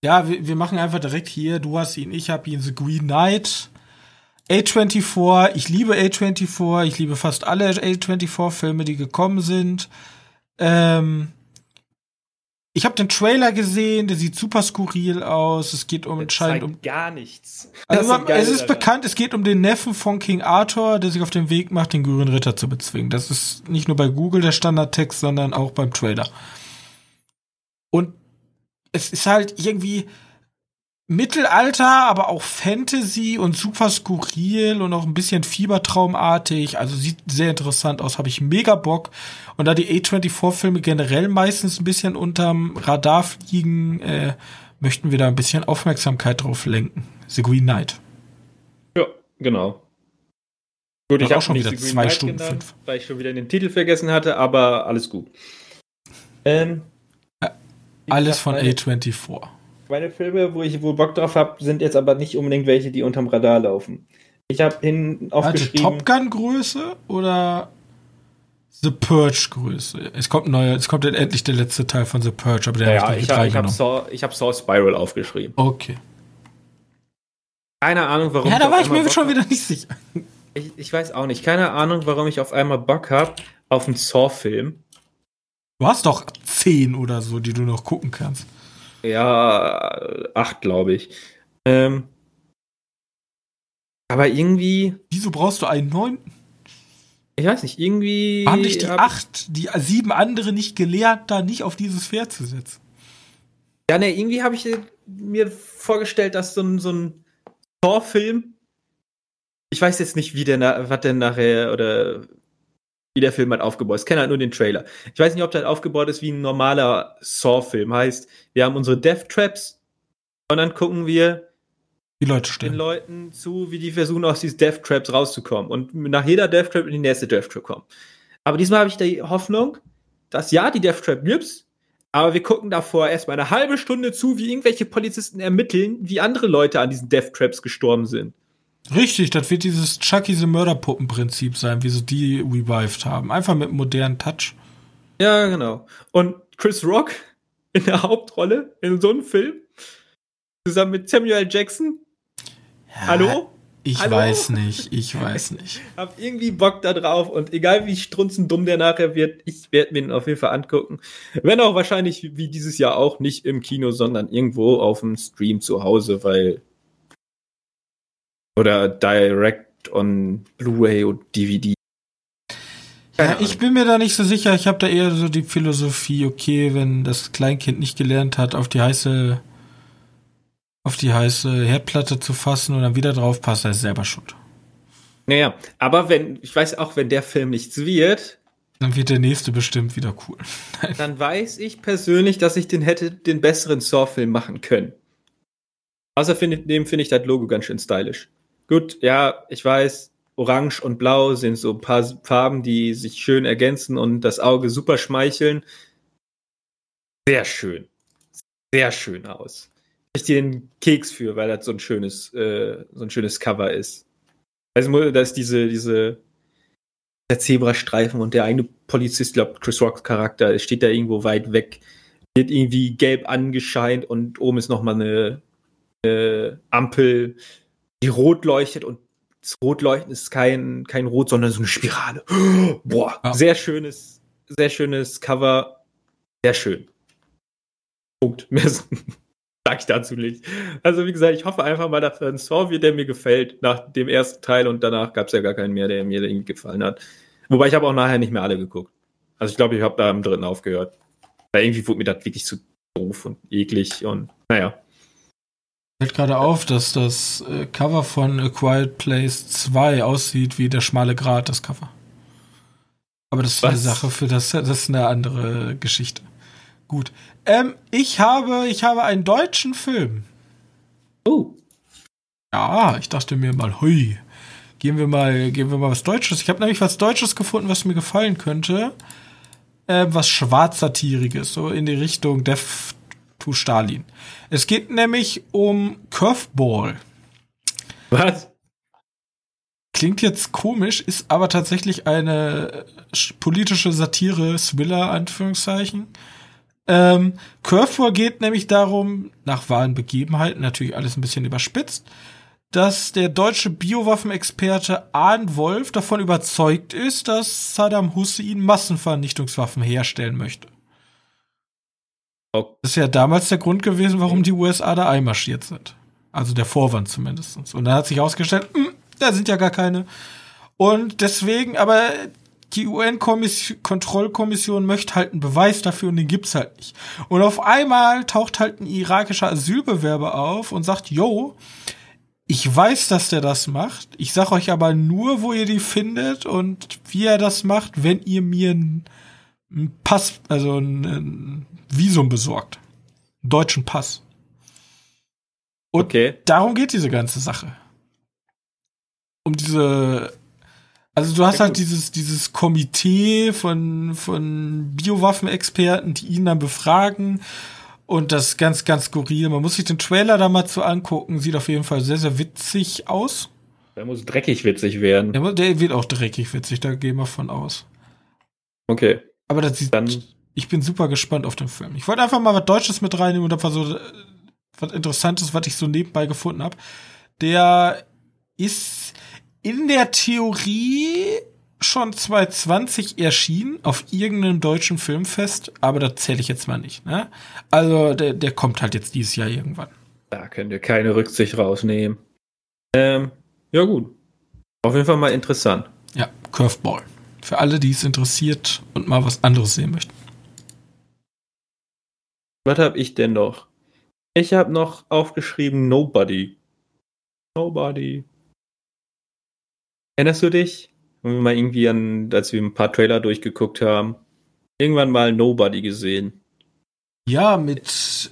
Ja, wir, wir machen einfach direkt hier. Du hast ihn, ich habe ihn. The Green Knight. A24. Ich liebe A24. Ich liebe fast alle A24-Filme, die gekommen sind. Ähm, ich habe den Trailer gesehen, der sieht super skurril aus. Es geht um anscheinend um. gar nichts. Also man, Geile es ist daran. bekannt, es geht um den Neffen von King Arthur, der sich auf den Weg macht, den grünen Ritter zu bezwingen. Das ist nicht nur bei Google der Standardtext, sondern auch beim Trailer. Und es ist halt irgendwie Mittelalter, aber auch Fantasy und super skurril und auch ein bisschen Fiebertraumartig. Also sieht sehr interessant aus, habe ich mega Bock. Und da die A24-Filme generell meistens ein bisschen unterm Radar fliegen, äh, möchten wir da ein bisschen Aufmerksamkeit drauf lenken. The Green Knight. Ja, genau. Gut, ich auch habe schon nicht wieder zwei Knight Stunden genannt, fünf. weil ich schon wieder den Titel vergessen hatte, aber alles gut. Ähm, wie Alles von meine- A24. Meine Filme, wo ich wohl Bock drauf habe, sind jetzt aber nicht unbedingt welche, die unterm Radar laufen. Ich habe hin aufgeschrieben. Top Gun Größe oder The Purge Größe? Es kommt neuer, es kommt endlich der letzte Teil von The Purge, aber der ja, habe ich habe nicht ich hab reingenommen. Saw, ich hab Saw Spiral aufgeschrieben. Okay. Keine Ahnung, warum. Ja, da war ich mir Bock schon hab. wieder nicht sicher. Ich, ich weiß auch nicht. Keine Ahnung, warum ich auf einmal Bock habe auf einen Saw-Film. Du hast doch zehn oder so, die du noch gucken kannst. Ja, acht, glaube ich. Ähm, aber irgendwie, Wieso brauchst du einen neunten? ich weiß nicht, irgendwie. Haben dich die acht, die sieben andere nicht gelehrt, da nicht auf dieses Pferd zu setzen? Ja, ne, irgendwie habe ich mir vorgestellt, dass so ein, so ein Saw-Film. Ich weiß jetzt nicht, wie der, was denn nachher oder wie der Film halt aufgebaut ist. Ich kenne halt nur den Trailer. Ich weiß nicht, ob der halt aufgebaut ist wie ein normaler Saw-Film. Heißt, wir haben unsere Death Traps und dann gucken wir Die Leute den. Leuten zu, wie die versuchen, aus diesen Death Traps rauszukommen und nach jeder Death Trap in die nächste Death Trap kommen. Aber diesmal habe ich die Hoffnung, dass ja, die Death Trap gibt's, aber wir gucken davor erstmal eine halbe Stunde zu, wie irgendwelche Polizisten ermitteln, wie andere Leute an diesen Death Traps gestorben sind. Richtig, das wird dieses Chucky the Mörderpuppen-Prinzip sein, wie sie die revived haben. Einfach mit modernen Touch. Ja, genau. Und Chris Rock in der Hauptrolle in so einem Film, zusammen mit Samuel Jackson. Ja, Hallo? Ich Hallo? weiß nicht, ich weiß nicht. Hab irgendwie Bock da drauf und egal wie strunzendumm der nachher wird, ich werde mir den auf jeden Fall angucken. Wenn auch wahrscheinlich wie dieses Jahr auch nicht im Kino, sondern irgendwo auf dem Stream zu Hause, weil oder direct on Blu-ray und DVD. Ja, ich bin mir da nicht so sicher. Ich habe da eher so die Philosophie, okay, wenn das Kleinkind nicht gelernt hat, auf die heiße, auf die heiße Herdplatte zu fassen und dann wieder drauf passt, er ist selber schuld. Naja, aber wenn, ich weiß auch, wenn der Film nichts wird, Dann wird der nächste bestimmt wieder cool. dann weiß ich persönlich, dass ich den hätte den besseren Saw-Film machen können. Außerdem finde ich das Logo ganz schön stylisch. Gut, ja, ich weiß, Orange und Blau sind so ein paar Farben, die sich schön ergänzen und das Auge super schmeicheln. Sehr schön. Sehr schön aus. Ich dir den Keks für, weil das so ein schönes, äh, so ein schönes Cover ist. Also, da ist diese, diese, der Zebrastreifen und der eine Polizist, glaube Chris Rocks Charakter, steht da irgendwo weit weg, wird irgendwie gelb angescheint und oben ist nochmal eine, eine Ampel, die rot leuchtet und das Rotleuchten ist kein, kein Rot, sondern so eine Spirale. Boah, Ja. sehr schönes, sehr schönes Cover. Sehr schön. Punkt. Mehr sag ich dazu nicht. Also, wie gesagt, ich hoffe einfach mal, dass ein Saw wird, der mir gefällt, nach dem ersten Teil und danach gab es ja gar keinen mehr, der mir irgendwie gefallen hat. Wobei ich habe auch nachher nicht mehr alle geguckt. Also ich glaube, ich habe da am dritten aufgehört. Weil irgendwie wurde mir das wirklich zu doof und eklig und naja. Fällt gerade auf, dass das äh, Cover von A Quiet Place 2 aussieht wie der schmale Grat, das Cover. Aber das ist eine Was? Sache für das, das ist eine andere Geschichte. Gut. Ähm, ich habe, ich habe einen deutschen Film. Oh. Ja, ich dachte mir mal, hui, gehen wir mal, gehen wir mal was Deutsches. Ich habe nämlich was Deutsches gefunden, was mir gefallen könnte. Äh, was Schwarzsatiriges, so in die Richtung Death to Stalin. Es geht nämlich um Curveball. Was? Klingt jetzt komisch, ist aber tatsächlich eine sch- politische Satire, Thriller, Anführungszeichen. Ähm, Curveball geht nämlich darum, nach wahren Begebenheiten, natürlich alles ein bisschen überspitzt, dass der deutsche Biowaffenexperte Arne Wolf davon überzeugt ist, dass Saddam Hussein Massenvernichtungswaffen herstellen möchte. Okay. Das ist ja damals der Grund gewesen, warum die USA da einmarschiert sind. Also der Vorwand zumindest. Und dann hat sich herausgestellt, hm, da sind ja gar keine. Und deswegen, aber die UN-Kontrollkommission möchte halt einen Beweis dafür und den gibt's halt nicht. Und auf einmal taucht halt ein irakischer Asylbewerber auf und sagt, yo, ich weiß, dass der das macht. Ich sag euch aber nur, wo ihr die findet und wie er das macht, wenn ihr mir einen einen Pass, also ein, ein Visum besorgt. Einen deutschen Pass. Und Okay. darum geht diese ganze Sache. Um diese, also du hast halt dieses, dieses Komitee von, von Biowaffenexperten, die ihn dann befragen. Und das ist ganz, ganz skurril. Man muss sich den Trailer da mal zu angucken. Sieht auf jeden Fall sehr, sehr witzig aus. Der muss dreckig witzig werden. Der, der wird auch dreckig witzig, da gehen wir von aus. Okay. Aber das sieht, Dann ich bin super gespannt auf den Film. Ich wollte einfach mal was Deutsches mit reinnehmen und einfach so äh, was Interessantes, was ich so nebenbei gefunden habe. Der ist in der Theorie schon 2020 erschienen auf irgendeinem deutschen Filmfest, aber das zähle ich jetzt mal nicht. Ne? Also der, der kommt halt jetzt dieses Jahr irgendwann. Da könnt ihr keine Rücksicht rausnehmen. Ähm, ja gut. Auf jeden Fall mal interessant. Ja, Curveball. Für alle, die es interessiert und mal was anderes sehen möchten. Was habe ich denn noch? Ich habe noch aufgeschrieben Nobody. Nobody. Erinnerst du dich? Wenn wir mal irgendwie an, als wir ein paar Trailer durchgeguckt haben, irgendwann mal Nobody gesehen. Ja, mit,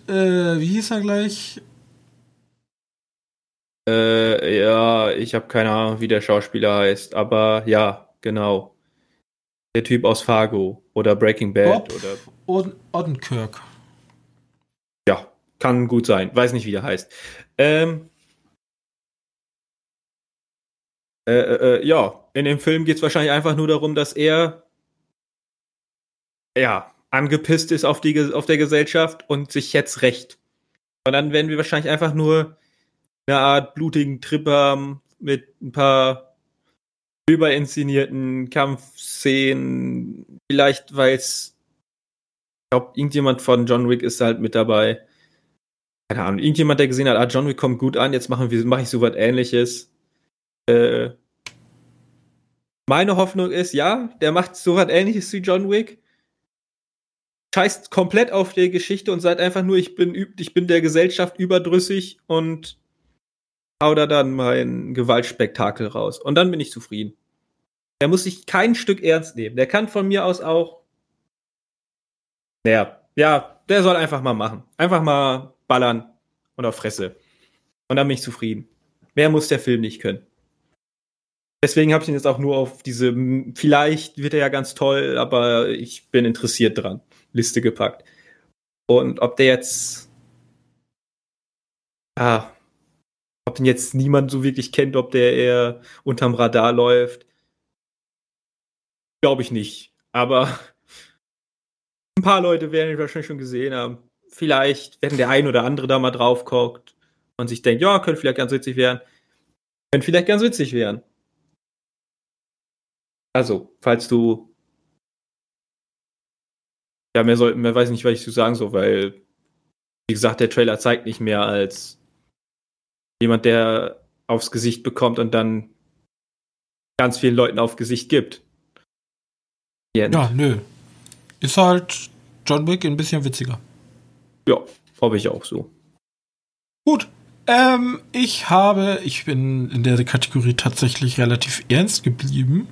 äh, wie hieß er gleich? Äh, ja, ich habe keine Ahnung, wie der Schauspieler heißt, aber ja, genau. Der Typ aus Fargo oder Breaking Bad Bob oder Od Odenkirk. Kann gut sein. Weiß nicht, wie der heißt. Ähm, äh, äh, äh, ja, in dem Film geht es wahrscheinlich einfach nur darum, dass er ja angepisst ist auf, die, auf der Gesellschaft und sich jetzt rächt. Und dann werden wir wahrscheinlich einfach nur eine Art blutigen Trip haben, mit ein paar überinszenierten Kampfszenen. Vielleicht, weil es, ich glaube, irgendjemand von John Wick ist halt mit dabei. Keine Ahnung, irgendjemand, der gesehen hat, ah, John Wick kommt gut an, jetzt machen wir, mache ich so was ähnliches. Äh, meine Hoffnung ist, ja, der macht so was ähnliches wie John Wick. Scheißt komplett auf die Geschichte und sagt einfach nur, ich bin, ich bin der Gesellschaft überdrüssig und hau da dann mein Gewaltspektakel raus. Und dann bin ich zufrieden. Der muss sich kein Stück ernst nehmen. Der kann von mir aus auch. Naja, ja, der soll einfach mal machen. Einfach mal ballern und auf Fresse. Und dann bin ich zufrieden. Mehr muss der Film nicht können. Deswegen habe ich ihn jetzt auch nur auf diese, vielleicht wird er ja ganz toll, aber ich bin interessiert dran, Liste gepackt. Und ob der jetzt, ah, ob den jetzt niemand so wirklich kennt, ob der eher unterm Radar läuft, glaube ich nicht. Aber ein paar Leute werden ihn wahrscheinlich schon gesehen haben. Vielleicht, wenn der ein oder andere da mal drauf guckt und sich denkt, ja, könnte vielleicht ganz witzig werden. Könnte vielleicht ganz witzig werden. Also, falls du. Ja, mehr, soll, mehr weiß ich nicht, was ich zu sagen soll, weil, wie gesagt, der Trailer zeigt nicht mehr als jemand, der aufs Gesicht bekommt und dann ganz vielen Leuten auf Gesicht gibt. Ja, nö. Ist halt John Wick ein bisschen witziger. Ja, hoffe ich auch so. Gut. Ähm, ich habe, ich bin in der Kategorie tatsächlich relativ ernst geblieben.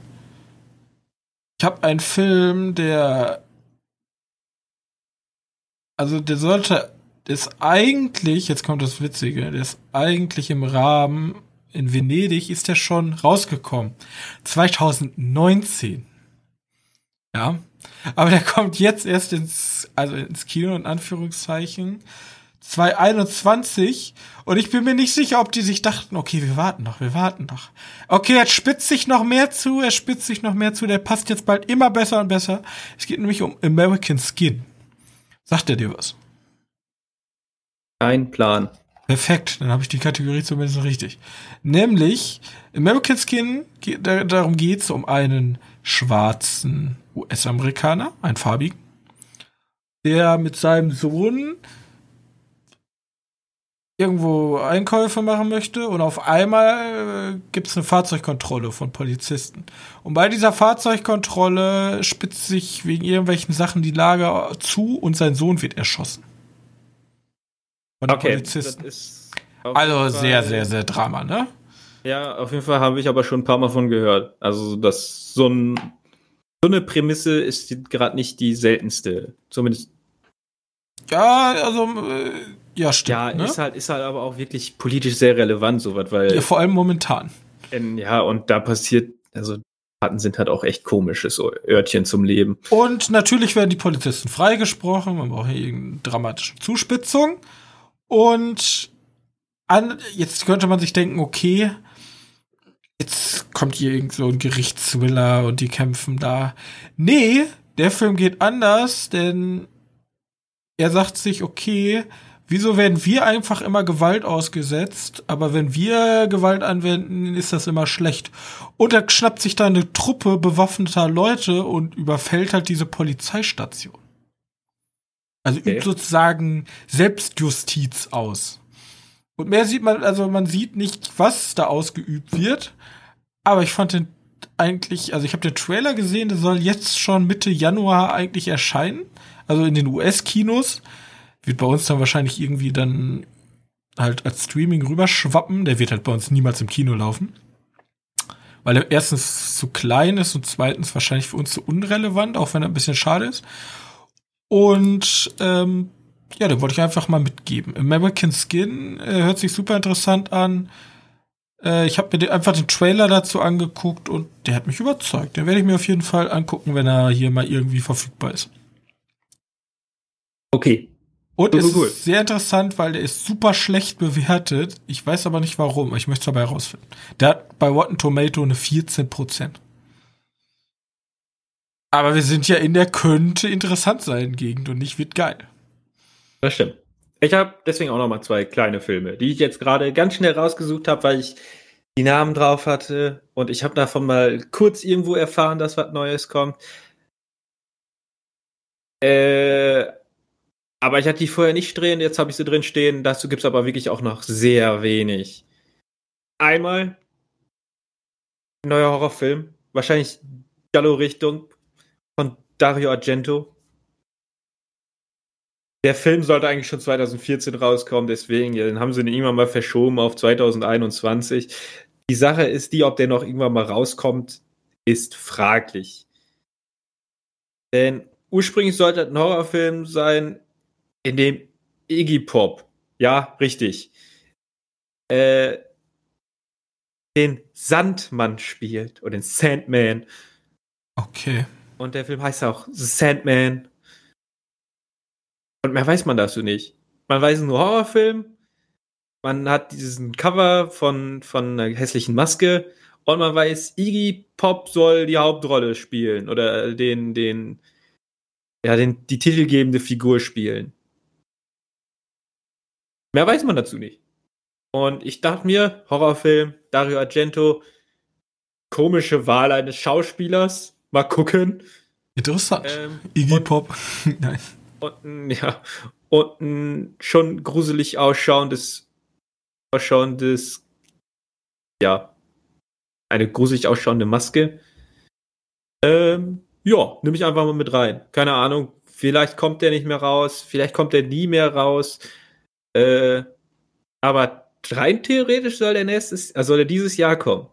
Ich habe einen Film, der. Also, der sollte. Der ist eigentlich, jetzt kommt das Witzige, der ist eigentlich im Rahmen, in Venedig ist der schon rausgekommen. 2019. Ja. Aber der kommt jetzt erst ins, also ins Kino in Anführungszeichen. 2021 und ich bin mir nicht sicher, ob die sich dachten, okay, wir warten noch, wir warten noch. Okay, jetzt spitzt sich noch mehr zu, er spitzt sich noch mehr zu, der passt jetzt bald immer besser und besser. Es geht nämlich um American Skin. Sagt er dir was? Kein Plan. Perfekt, dann habe ich die Kategorie zumindest richtig. Nämlich American Skin, darum geht es um einen schwarzen US-Amerikaner, einen farbigen, der mit seinem Sohn irgendwo Einkäufe machen möchte und auf einmal äh, gibt es eine Fahrzeugkontrolle von Polizisten. Und bei dieser Fahrzeugkontrolle spitzt sich wegen irgendwelchen Sachen die Lage zu und sein Sohn wird erschossen. Von den okay, Polizisten. also sehr, sehr, sehr Drama, ne? Ja, auf jeden Fall habe ich aber schon ein paar Mal von gehört. Also, dass so, ein, so eine Prämisse ist gerade nicht die seltenste. Zumindest. Ja, also äh, ja, stimmt. Ja, ne? ist, halt, ist halt aber auch wirklich politisch sehr relevant, sowas, weil. Ja, vor allem momentan. In, ja, und da passiert, also Taten sind halt auch echt komisches Örtchen zum Leben. Und natürlich werden die Polizisten freigesprochen, man braucht hier irgendeine dramatische Zuspitzung. Und an, jetzt könnte man sich denken, okay, jetzt kommt hier irgend so ein Gerichtsthriller und die kämpfen da. Nee, der Film geht anders, denn er sagt sich, okay, Wieso werden wir einfach immer Gewalt ausgesetzt, aber wenn wir Gewalt anwenden, ist das immer schlecht. Und da schnappt sich da eine Truppe bewaffneter Leute und überfällt halt diese Polizeistation. Also okay. übt sozusagen Selbstjustiz aus. Und mehr sieht man, also man sieht nicht, was da ausgeübt wird. Aber ich fand den eigentlich, also ich habe den Trailer gesehen, der soll jetzt schon Mitte Januar eigentlich erscheinen. Also in den US-Kinos. Wird bei uns dann wahrscheinlich irgendwie dann halt als Streaming rüberschwappen. Der wird halt bei uns niemals im Kino laufen. Weil er erstens zu klein ist und zweitens wahrscheinlich für uns zu unrelevant, auch wenn er ein bisschen schade ist. Und ähm, ja, den wollte ich einfach mal mitgeben. American Skin äh, hört sich super interessant an. Äh, ich habe mir den, einfach den Trailer dazu angeguckt und der hat mich überzeugt. Den werde ich mir auf jeden Fall angucken, wenn er hier mal irgendwie verfügbar ist. Okay, und es cool. ist sehr interessant, weil der ist super schlecht bewertet. Ich weiß aber nicht warum. Ich möchte es dabei herausfinden. Der hat bei Rotten Tomato eine 14% Aber wir sind ja in der könnte interessant sein Gegend und nicht wird geil. Das stimmt. Ich habe deswegen auch noch mal zwei kleine Filme, die ich jetzt gerade ganz schnell rausgesucht habe, weil ich die Namen drauf hatte. Und ich habe davon mal kurz irgendwo erfahren, dass was Neues kommt. Äh, aber ich hatte die vorher nicht drin, jetzt habe ich sie drin stehen. Dazu gibt es aber wirklich auch noch sehr wenig. Einmal ein neuer Horrorfilm, wahrscheinlich Gallo-Richtung von Dario Argento. Der Film sollte eigentlich schon 2014 rauskommen, deswegen den haben sie ihn irgendwann mal verschoben auf 2021. Die Sache ist die, ob der noch irgendwann mal rauskommt, ist fraglich. Denn ursprünglich sollte ein Horrorfilm sein, in dem Iggy Pop, ja, richtig, äh, den Sandmann spielt oder den Sandman. Okay. Und der Film heißt auch The Sandman. Und mehr weiß man dazu nicht. Man weiß nur Horrorfilm. Man hat diesen Cover von, von einer hässlichen Maske. Und man weiß, Iggy Pop soll die Hauptrolle spielen oder den, den, ja, den, die titelgebende Figur spielen. Mehr weiß man dazu nicht. Und ich dachte mir, Horrorfilm, Dario Argento, komische Wahl eines Schauspielers. Mal gucken. Interessant. Ähm, Iggy Pop. Nein. Und ein, ja, und ein schon gruselig ausschauendes, ausschauendes, ja, eine gruselig ausschauende Maske. Ähm, ja, nehme ich einfach mal mit rein. Keine Ahnung. Vielleicht kommt der nicht mehr raus, vielleicht kommt der nie mehr raus. Äh, aber rein theoretisch soll der nächstes, also soll er dieses Jahr kommen.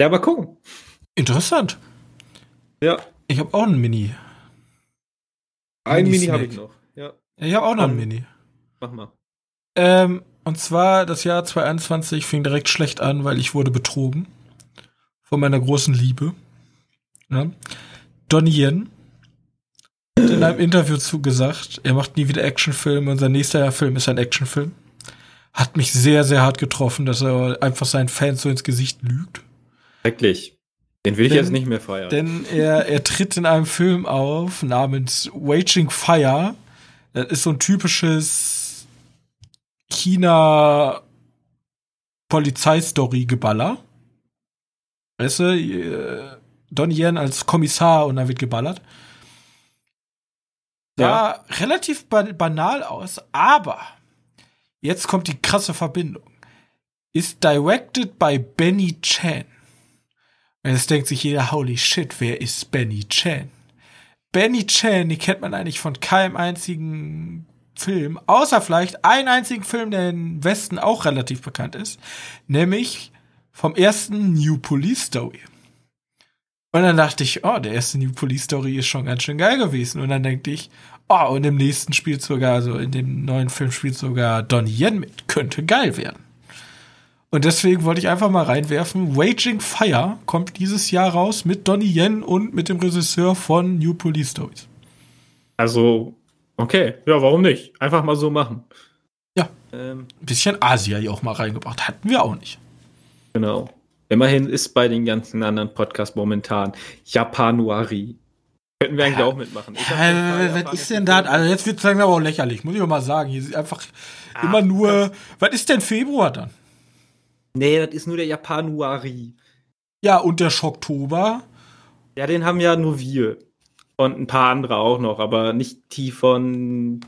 Ja, mal gucken. Interessant. Ja. Ich habe auch einen Mini. Ein Mini, Mini habe ich noch. Ja. Ich habe auch noch einen Mini. Mach mal. Ähm, und zwar das Jahr 2021 fing direkt schlecht an, weil ich wurde betrogen von meiner großen Liebe. Ja. Donnie Yen hat in einem Interview zugesagt, er macht nie wieder Actionfilme und sein nächster Film ist ein Actionfilm. Hat mich sehr, sehr hart getroffen, dass er einfach seinen Fans so ins Gesicht lügt. Schrecklich. Den will ich denn, jetzt nicht mehr feiern. Denn er, er tritt in einem Film auf namens Waging Fire. Das ist so ein typisches China Polizeistory-Geballer. Weißt du, äh, Donnie Yen als Kommissar und dann wird geballert. Ja, ja relativ banal aus, aber jetzt kommt die krasse Verbindung. Ist directed by Benny Chan. Jetzt denkt sich jeder, holy shit, wer ist Benny Chan? Benny Chan, die kennt man eigentlich von keinem einzigen Film, außer vielleicht einen einzigen Film, der im Westen auch relativ bekannt ist, nämlich vom ersten New Police Story. Und dann dachte ich, oh, der erste New Police Story ist schon ganz schön geil gewesen. Und dann denke ich, oh, und im nächsten spielt sogar, also in dem neuen Film spielt sogar Donnie Yen mit. Könnte geil werden. Und deswegen wollte ich einfach mal reinwerfen. Waging Fire kommt dieses Jahr raus mit Donnie Yen und mit dem Regisseur von New Police Stories. Also, okay, ja, warum nicht? Einfach mal so machen. Ja. Ähm, ein bisschen Asia hier auch mal reingebracht. Hatten wir auch nicht. Genau. Immerhin ist bei den ganzen anderen Podcasts momentan Japanuari. Könnten wir eigentlich ja. auch mitmachen. Ja, was ist denn da? Also jetzt wird es aber auch lächerlich, muss ich auch mal sagen. Hier ist einfach Ach, immer nur. Was ist denn Februar dann? Nee, das ist nur der Japanuari. Ja, und der Schocktober? Ja, den haben ja nur wir. Und ein paar andere auch noch, aber nicht die von.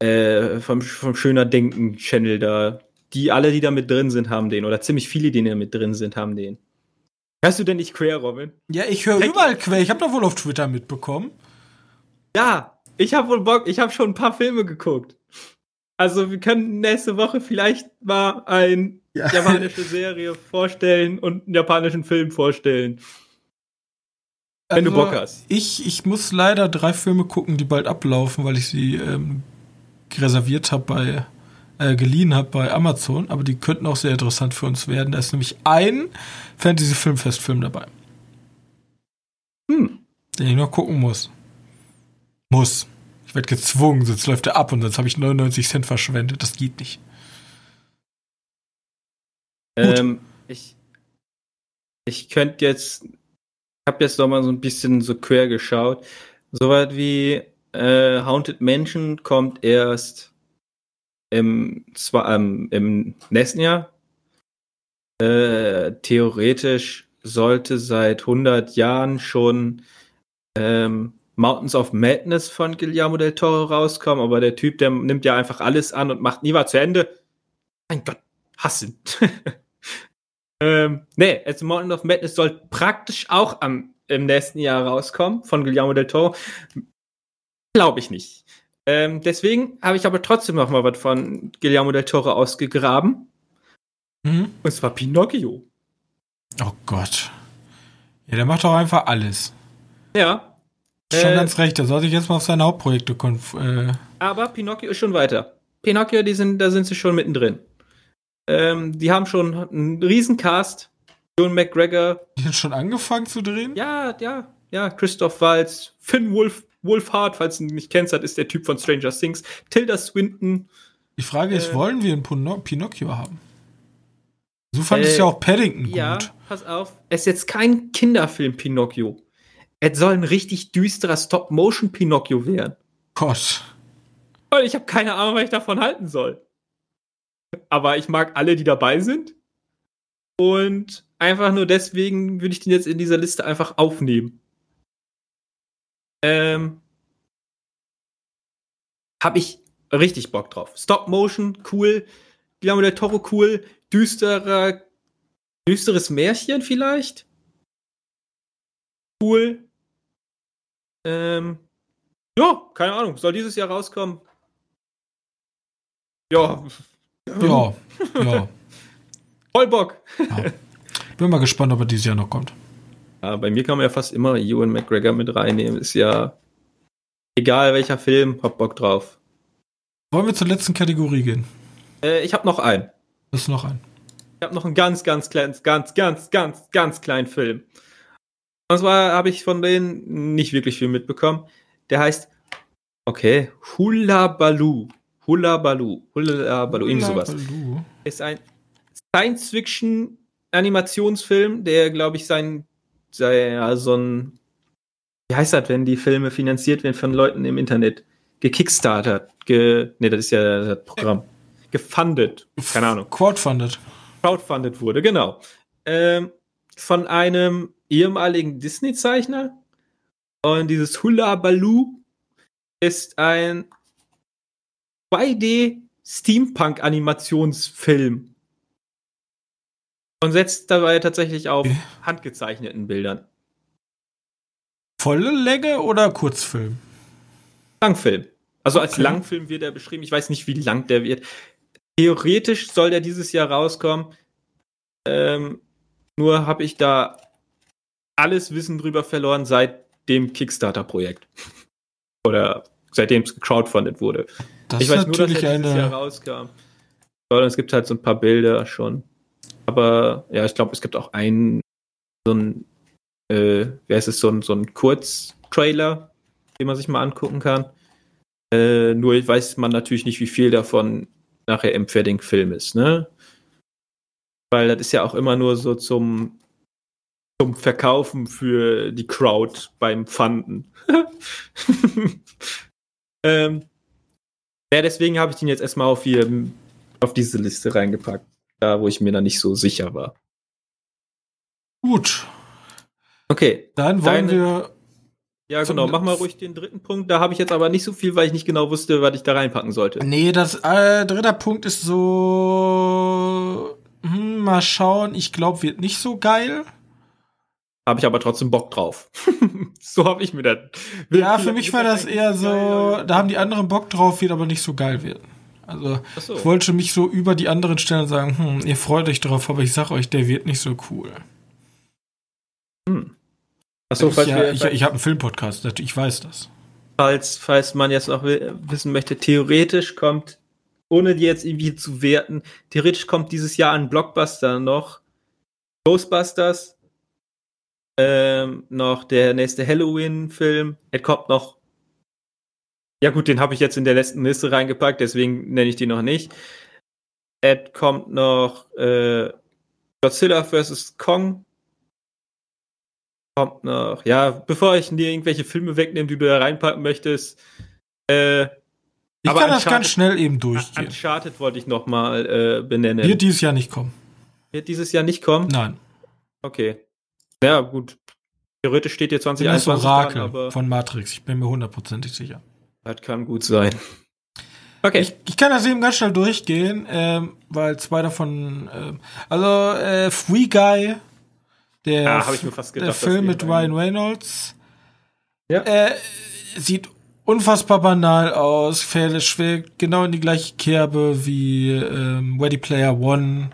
Äh, vom, vom Schöner Denken-Channel da. Die alle, die da mit drin sind, haben den. Oder ziemlich viele, die da mit drin sind, haben den. Hörst du denn nicht Quer, Robin? Ja, ich höre überall Quer. Ich habe doch wohl auf Twitter mitbekommen. Ja, ich habe wohl Bock. Ich habe schon ein paar Filme geguckt. Also wir können nächste Woche vielleicht mal eine ja. japanische Serie vorstellen und einen japanischen Film vorstellen. Wenn also, du Bock hast. Ich, ich muss leider drei Filme gucken, die bald ablaufen, weil ich sie ähm, reserviert habe bei, äh, geliehen habe bei Amazon, aber die könnten auch sehr interessant für uns werden. Da ist nämlich ein Fantasy-Filmfestfilm dabei. Hm. Den ich noch gucken muss. Muss. Ich werde gezwungen, sonst läuft er ab und sonst habe ich 99 Cent verschwendet. Das geht nicht. Ähm, ich ich könnte jetzt, ich habe jetzt noch mal so ein bisschen so quer geschaut. Soweit wie äh, Haunted Mansion kommt erst im, zwar, ähm, im nächsten Jahr. Äh, theoretisch sollte seit 100 Jahren schon ähm, Mountains of Madness von Guillermo del Toro rauskommen, aber der Typ, der nimmt ja einfach alles an und macht nie was zu Ende. Mein Gott, hassen. ähm, nee, also Mountain of Madness soll praktisch auch am, im nächsten Jahr rauskommen von Guillermo del Toro. Glaube ich nicht. Ähm, deswegen habe ich aber trotzdem noch mal was von Guillermo del Toro ausgegraben. Mhm. Und zwar Pinocchio. Oh Gott. Ja, der macht doch einfach alles. Ja, Schon äh, ganz recht, er soll sich jetzt mal auf seine Hauptprojekte konf äh. Aber Pinocchio ist schon weiter. Pinocchio, die sind, da sind sie schon mittendrin. Ähm, die haben schon einen Riesencast. John McGregor. Die hat schon angefangen zu drehen? Ja, ja, ja. Christoph Waltz, Finn Wolf, Wolfhard, falls du ihn nicht kennst, ist der Typ von Stranger Things. Tilda Swinton. Die Frage ist, äh, wollen wir einen Pinocchio haben? So fand äh, ich ja auch Paddington gut. Ja, pass auf. Es ist jetzt kein Kinderfilm Pinocchio. Es soll ein richtig düsterer Stop-Motion-Pinocchio werden. Gott. Und ich habe keine Ahnung, was ich davon halten soll. Aber ich mag alle, die dabei sind. Und einfach nur deswegen würde ich den jetzt in dieser Liste einfach aufnehmen. Ähm, habe ich richtig Bock drauf. Stop Motion, cool. Guillermo del Toro, cool. Düsterer, düsteres Märchen vielleicht. Cool. Ähm, ja, keine Ahnung. Soll dieses Jahr rauskommen? Ja. Ja, ja. Voll Bock. Ja. Bin mal gespannt, ob er dieses Jahr noch kommt. Ja, bei mir kann man ja fast immer Ewan McGregor mit reinnehmen. Ist ja egal welcher Film, hab Bock drauf. Wollen wir zur letzten Kategorie gehen? Äh, ich habe noch einen. Das ist noch ein. Ich habe noch einen ganz, ganz kleinen, ganz, ganz, ganz, ganz kleinen Film. Und zwar habe ich von denen nicht wirklich viel mitbekommen. Der heißt, okay, Hula Baloo. Hula Baloo. Hula Baloo, irgendwie sowas. Ist ein Science-Fiction-Animationsfilm, der, glaube ich, sein, sei ja, so ein, wie heißt das, wenn die Filme finanziert werden von Leuten im Internet? Gekickstartert. Ge, nee, das ist ja das Programm. Gefundet. Keine Ahnung. Crowdfunded. Crowdfunded wurde, genau. Ähm, von einem ehemaligen Disney-Zeichner. Und dieses Hula Baloo ist ein 2D Steampunk-Animationsfilm. Und setzt dabei tatsächlich auf handgezeichneten Bildern. Volle Länge oder Kurzfilm? Langfilm. Also okay. als Langfilm wird er beschrieben. Ich weiß nicht, wie lang der wird. Theoretisch soll der dieses Jahr rauskommen. Ähm, nur habe ich da alles Wissen drüber verloren seit dem Kickstarter-Projekt. Oder seitdem es crowdfunded wurde. Das ich weiß nur, dass er dieses Jahr rauskam. Und es gibt halt so ein paar Bilder schon. Aber ja, ich glaube, es gibt auch einen, so ein, äh, wer ist es, so ein, so ein Kurztrailer, den man sich mal angucken kann. Äh, nur weiß man natürlich nicht, wie viel davon nachher im fertigen Film ist, ne? Weil das ist ja auch immer nur so zum zum Verkaufen für die Crowd beim Pfanden. ähm, ja, deswegen habe ich den jetzt erstmal auf, hier, auf diese Liste reingepackt, da wo ich mir da nicht so sicher war. Gut. Okay. Dann wollen Deine, wir. Ja, genau. Mach mal ruhig den dritten Punkt. Da habe ich jetzt aber nicht so viel, weil ich nicht genau wusste, was ich da reinpacken sollte. Nee, das äh, dritte Punkt ist so. Hm, mal schauen. Ich glaube, wird nicht so geil habe ich aber trotzdem Bock drauf. so habe ich mir das. Ja, für mich war das eher so, da haben die anderen Bock drauf, wird aber nicht so geil werden. Also so. ich wollte mich so über die anderen stellen und sagen, hm, ihr freut euch drauf, aber ich sag euch, der wird nicht so cool. Hm. Achso, ich, ja, ich, ich habe einen Filmpodcast, ich weiß das. Falls, falls man jetzt noch wissen möchte, theoretisch kommt, ohne die jetzt irgendwie zu werten, theoretisch kommt dieses Jahr ein Blockbuster noch. Ghostbusters, ähm, noch der nächste Halloween-Film. Es kommt noch. Ja, gut, den habe ich jetzt in der letzten Liste reingepackt, deswegen nenne ich die noch nicht. Es kommt noch äh, Godzilla vs. Kong. Kommt noch, ja, bevor ich dir irgendwelche Filme wegnehme, die du da reinpacken möchtest, äh, Ich kann das ganz schnell eben durchgehen. Uncharted wollte ich noch mal äh, benennen. Wird dieses Jahr nicht kommen. Wird dieses Jahr nicht kommen? Nein. Okay. Ja, gut. Theoretisch steht hier Ich bin das 2021 Orakel dran, aber von Matrix. Ich bin mir hundertprozentig sicher. das kann gut sein. Okay. Ich, ich kann das eben ganz schnell durchgehen, ähm, weil zwei davon, ähm, also äh, Free Guy, der, Ah, hab ich mir fast gedacht, der Film mit Ryan Reynolds, Ja. äh, sieht unfassbar banal aus, fälle schlägt genau in die gleiche Kerbe wie ähm, Ready Player One,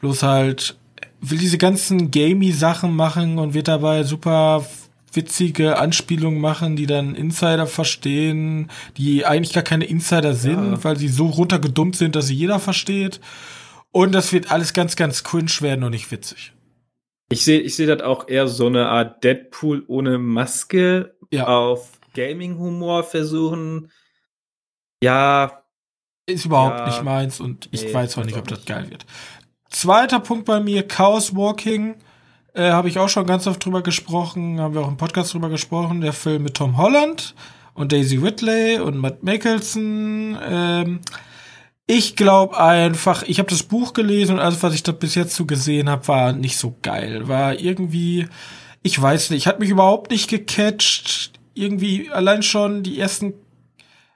bloß halt will diese ganzen gamey Sachen machen und wird dabei super witzige Anspielungen machen, die dann Insider verstehen, die eigentlich gar keine Insider sind, Ja. weil sie so runtergedummt sind, dass sie jeder versteht. Und das wird alles ganz, ganz cringe werden und nicht witzig. Ich sehe ich seh das auch eher so eine Art Deadpool ohne Maske Ja. auf Gaming-Humor versuchen. Ja, Ist überhaupt Ja. nicht meins und ich Nee, weiß auch nicht, ob das geil wird. Zweiter Punkt bei mir, Chaos Walking. Äh, Habe ich auch schon ganz oft drüber gesprochen, haben wir auch im Podcast drüber gesprochen. Der Film mit Tom Holland und Daisy Ridley und Matt Mickelson. Ähm, ich glaube einfach, ich habe das Buch gelesen und alles, was ich da bis jetzt so gesehen habe, war nicht so geil. War irgendwie, ich weiß nicht, hat mich überhaupt nicht gecatcht. Irgendwie allein schon die ersten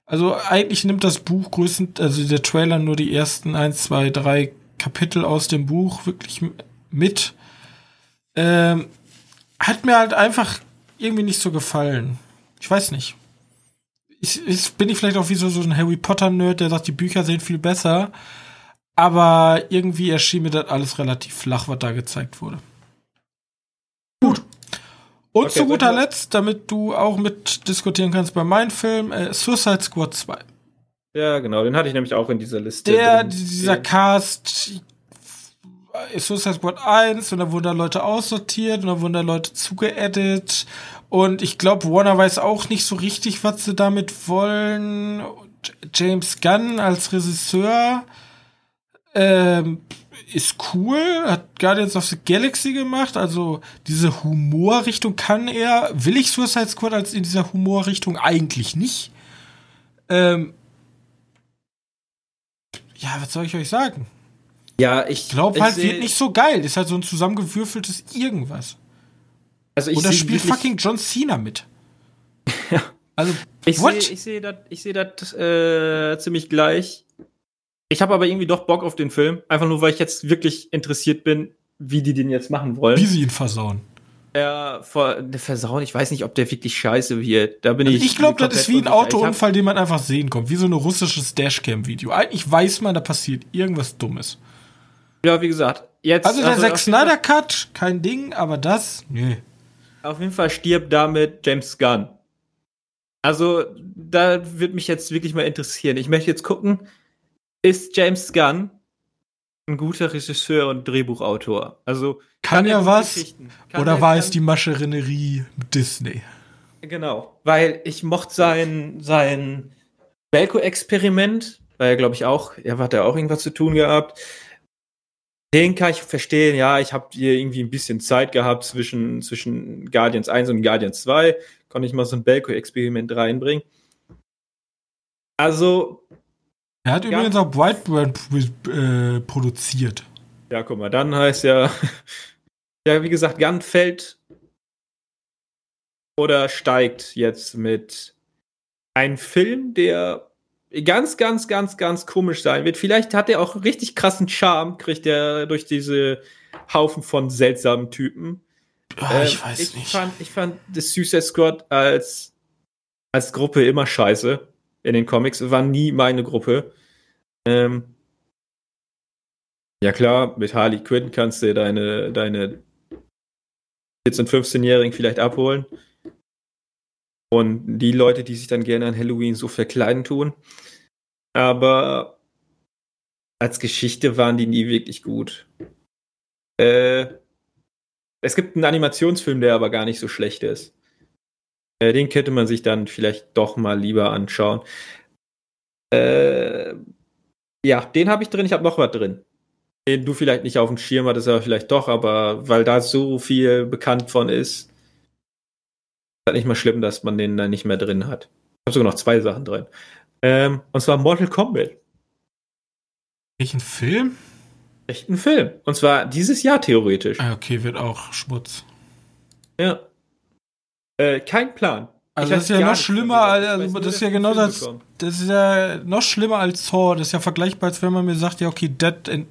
also eigentlich nimmt das Buch größten, also der Trailer nur die ersten eins, zwei, drei Kapitel aus dem Buch wirklich mit. Ähm, hat mir halt einfach irgendwie nicht so gefallen. Ich weiß nicht. Ich, ich bin ich vielleicht auch wie so, so ein Harry Potter Nerd, der sagt, die Bücher sehen viel besser. Aber irgendwie erschien mir das alles relativ flach, was da gezeigt wurde. Gut. Und Okay, zu guter. Letzt, damit du auch mit diskutieren kannst bei meinem Film, äh, Suicide Squad 2. ja, genau. Den hatte ich nämlich auch in dieser Liste. Der, drin. dieser Cast, äh, Suicide Squad 1 und da wurden da Leute aussortiert und da wurden da Leute zugeedit und ich glaube, Warner weiß auch nicht so richtig, was sie damit wollen. James Gunn als Regisseur ähm, ist cool, hat Guardians of the Galaxy gemacht, also diese Humorrichtung kann er. Will ich Suicide Squad als in dieser Humorrichtung eigentlich nicht? Ähm, ja, was soll ich euch sagen? ja, ich Ich glaube halt, wird nicht so geil. Ist halt so ein zusammengewürfeltes irgendwas. Also ich Oder seh spielt fucking John Cena mit. Also, Ich What? sehe ich seh das ich seh das, äh, ziemlich gleich. Ich habe aber irgendwie doch Bock auf den Film. Einfach nur, weil ich jetzt wirklich interessiert bin, wie die den jetzt machen wollen. wie sie ihn versauen. Vor, der Versauen, ich weiß nicht, ob der wirklich scheiße wird. Da bin Also ich. ich glaube, das ist wie ein Autounfall, den man einfach sehen kommt. Wie so ein russisches Dashcam-Video. Eigentlich weiß man, da passiert irgendwas Dummes. Ja, wie gesagt, jetzt. Also der Zack Fall- Snyder Cut, kein Ding, aber das, nö. Auf jeden Fall stirbt damit James Gunn. Also, da wird mich jetzt wirklich mal interessieren. Ich möchte jetzt gucken, ist James Gunn ein guter Regisseur und Drehbuchautor? Also, Kann er er was? Kann Oder er- war kann- es die Maschinerie mit Disney? Genau, weil ich mochte sein, sein Belko-Experiment, weil er, glaube ich, auch, er hat ja auch irgendwas zu tun gehabt. Den kann ich verstehen, ja, ich habe hier irgendwie ein bisschen Zeit gehabt zwischen, zwischen Guardians 1 und Guardians 2, konnte ich mal so ein Belko-Experiment reinbringen. Also, Er hat Ja. übrigens auch Brightburn äh, produziert. ja, guck mal, dann heißt ja, ja, wie gesagt, Gunn fällt oder steigt jetzt mit einem Film, der ganz, ganz, ganz, ganz komisch sein wird. Vielleicht hat er auch richtig krassen Charme, kriegt er durch diese Haufen von seltsamen Typen. Ich Ähm, weiß ich nicht. Fand, ich fand das Suicide Squad als, als Gruppe immer scheiße in den Comics. War nie meine Gruppe. Ähm, ja klar, mit Harley Quinn kannst du deine, deine 14-, 15-Jährigen vielleicht abholen. Und die Leute, die sich dann gerne an Halloween so verkleiden tun. Aber als Geschichte waren die nie wirklich gut. Äh, es gibt einen Animationsfilm, der aber gar nicht so schlecht ist. Äh, den könnte man sich dann vielleicht doch mal lieber anschauen. Äh, ja, den habe ich drin. Ich habe noch was drin. Den du vielleicht nicht auf dem Schirm hattest, aber vielleicht doch, aber weil da so viel bekannt von ist, ist halt nicht mal schlimm, dass man den da nicht mehr drin hat. Ich habe sogar noch zwei Sachen drin. Ähm, und zwar Mortal Kombat. Welchen Film? Echt ein Film. Und zwar dieses Jahr theoretisch. Ah, okay, wird auch Schmutz. Ja. Äh, kein Plan. Also das ist ja noch schlimmer, also das ist ja genau das, das ist ja noch schlimmer als Thor. Das ist ja vergleichbar, als wenn man mir sagt, ja okay, Dead, in,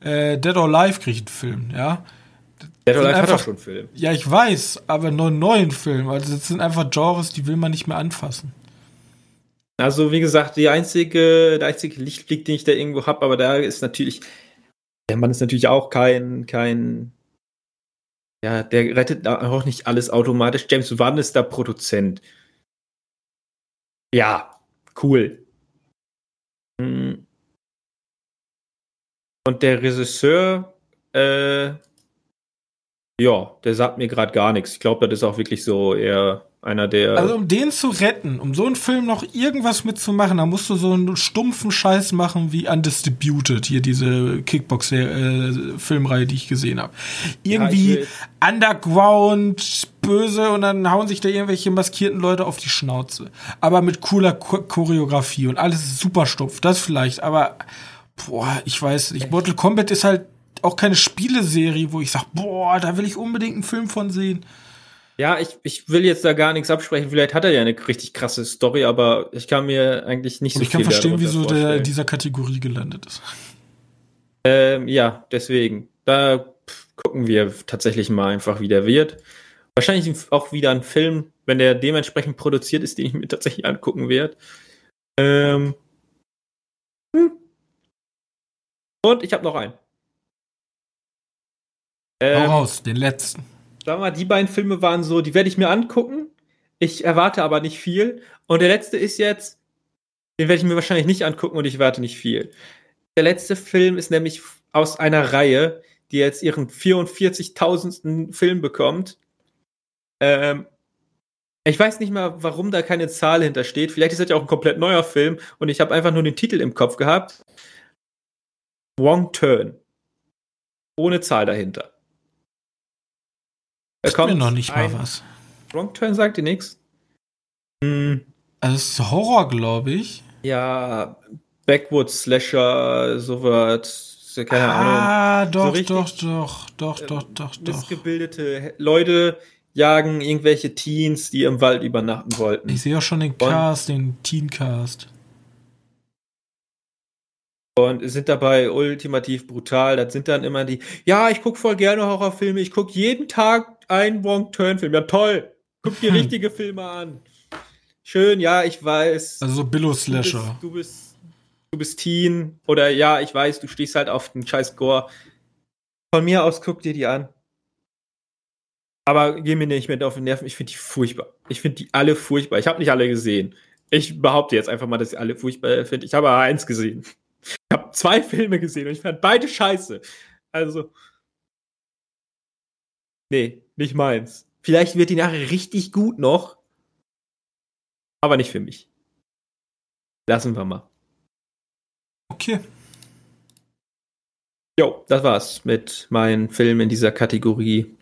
äh, Dead or Alive kriegt einen Film, ja. Dead or Alive hat auch schon einen Film. Ja, ich weiß, aber nur einen neuen Film. Also das sind einfach Genres, die will man nicht mehr anfassen. Also wie gesagt, die einzige, der einzige Lichtblick, den ich da irgendwo habe, aber da ist natürlich, der Mann ist natürlich auch kein, kein ja, der rettet auch nicht alles automatisch. James Wan ist da Produzent. Ja, cool. Hm. Und der Regisseur, äh, ja, der sagt mir gerade gar nichts. Ich glaube, das ist auch wirklich so eher einer der. Also um den zu retten, um so einen Film noch irgendwas mitzumachen, da musst du so einen stumpfen Scheiß machen wie Undistributed, hier diese Kickbox-Filmreihe, äh, die ich gesehen habe. Irgendwie ja, Underground, böse und dann hauen sich da irgendwelche maskierten Leute auf die Schnauze. Aber mit cooler Cho Choreografie und alles super stumpf, das vielleicht, aber boah, ich weiß nicht. Mortal Kombat ist halt auch keine Spieleserie, wo ich sag, boah, da will ich unbedingt einen Film von sehen. Ja, ich, ich will jetzt da gar nichts absprechen. Vielleicht hat er ja eine richtig krasse Story, aber ich kann mir eigentlich nicht Und so ich viel Ich kann verstehen, wieso der in dieser Kategorie gelandet ist. Ähm, ja, deswegen. Da gucken wir tatsächlich mal einfach, wie der wird. Wahrscheinlich auch wieder ein Film, wenn der dementsprechend produziert ist, den ich mir tatsächlich angucken werde. Ähm. Hm. Und ich habe noch einen. Ähm, Hau raus, den letzten wir mal, die beiden Filme waren so, die werde ich mir angucken. Ich erwarte aber nicht viel. Und der letzte ist jetzt, den werde ich mir wahrscheinlich nicht angucken und ich erwarte nicht viel. Der letzte Film ist nämlich aus einer Reihe, die jetzt ihren 44.000. Film bekommt. Ähm, ich weiß nicht mal, warum da keine Zahl hintersteht. Vielleicht ist das ja auch ein komplett neuer Film und ich habe einfach nur den Titel im Kopf gehabt. Wrong Turn. Ohne Zahl dahinter. Da kommt mir noch nicht mal was. Wrong Turn sagt dir nichts? Hm. Also es ist Horror, glaube ich. Ja, Backwoods Slasher, sowas, keine ah, Ahnung. Ah, doch, so doch, doch, doch, doch, doch, doch. Missgebildete Leute jagen irgendwelche Teens, die im Wald übernachten wollten. Ich sehe auch schon den Cast, den Teen-Cast. Und sind dabei ultimativ brutal. Das sind dann immer die, ja, ich gucke voll gerne Horrorfilme, ich gucke jeden Tag ein Wrong-Turn-Film. Ja, toll. Guck dir hm. richtige Filme an. Schön, ja, ich weiß. Also so Billo-Slasher. Du, du bist, du bist Teen. Oder ja, ich weiß, du stehst halt auf den scheiß Gore. Von mir aus guck dir die an. Aber geh mir nicht mehr auf den Nerven. Ich finde die furchtbar. Ich finde die alle furchtbar. Ich habe nicht alle gesehen. Ich behaupte jetzt einfach mal, dass ich alle furchtbar finde. Ich habe aber eins gesehen. Ich habe zwei Filme gesehen und ich fand beide scheiße. Also. Nee, nicht meins. Vielleicht wird die nachher richtig gut noch. Aber nicht für mich. Lassen wir mal. Okay. Jo, das war's mit meinen Filmen in dieser Kategorie.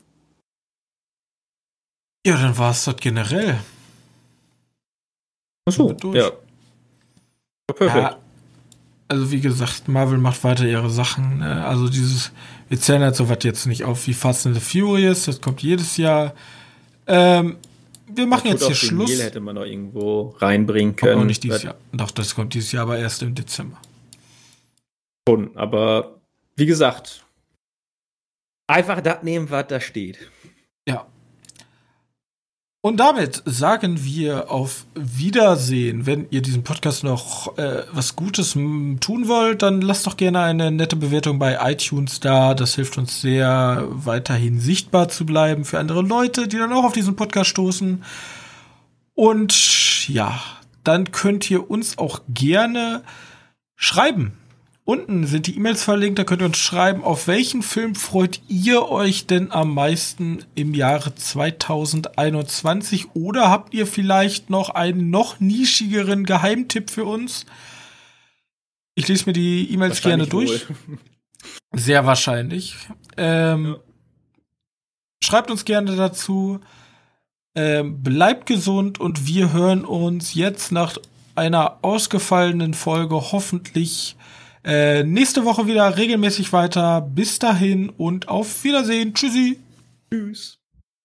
Ja, dann war's das generell. Achso, ja. Perfekt. Ja, also wie gesagt, Marvel macht weiter ihre Sachen. Ne? Also dieses, wir zählen halt so was jetzt nicht auf wie Fast and the Furious, das kommt jedes Jahr. Ähm, wir machen jetzt hier Schluss. Mehl hätte man noch irgendwo reinbringen können. Auch nicht dieses Jahr. Doch, das kommt dieses Jahr aber erst im Dezember. Schon, aber wie gesagt, einfach das nehmen, was da steht. Und damit sagen wir auf Wiedersehen. Wenn ihr diesem Podcast noch äh, was Gutes tun wollt, dann lasst doch gerne eine nette Bewertung bei iTunes da. Das hilft uns sehr, weiterhin sichtbar zu bleiben für andere Leute, die dann auch auf diesen Podcast stoßen. Und ja, dann könnt ihr uns auch gerne schreiben Unten sind die E-Mails verlinkt, da könnt ihr uns schreiben, auf welchen Film freut ihr euch denn am meisten im Jahre 2021 oder habt ihr vielleicht noch einen noch nischigeren Geheimtipp für uns? Ich lese mir die E-Mails gerne durch. Wohl. Sehr wahrscheinlich. Ähm, ja. Schreibt uns gerne dazu. Ähm, bleibt gesund und wir hören uns jetzt nach einer ausgefallenen Folge hoffentlich äh, nächste Woche wieder regelmäßig weiter. Bis dahin und auf Wiedersehen. Tschüssi. Tschüss.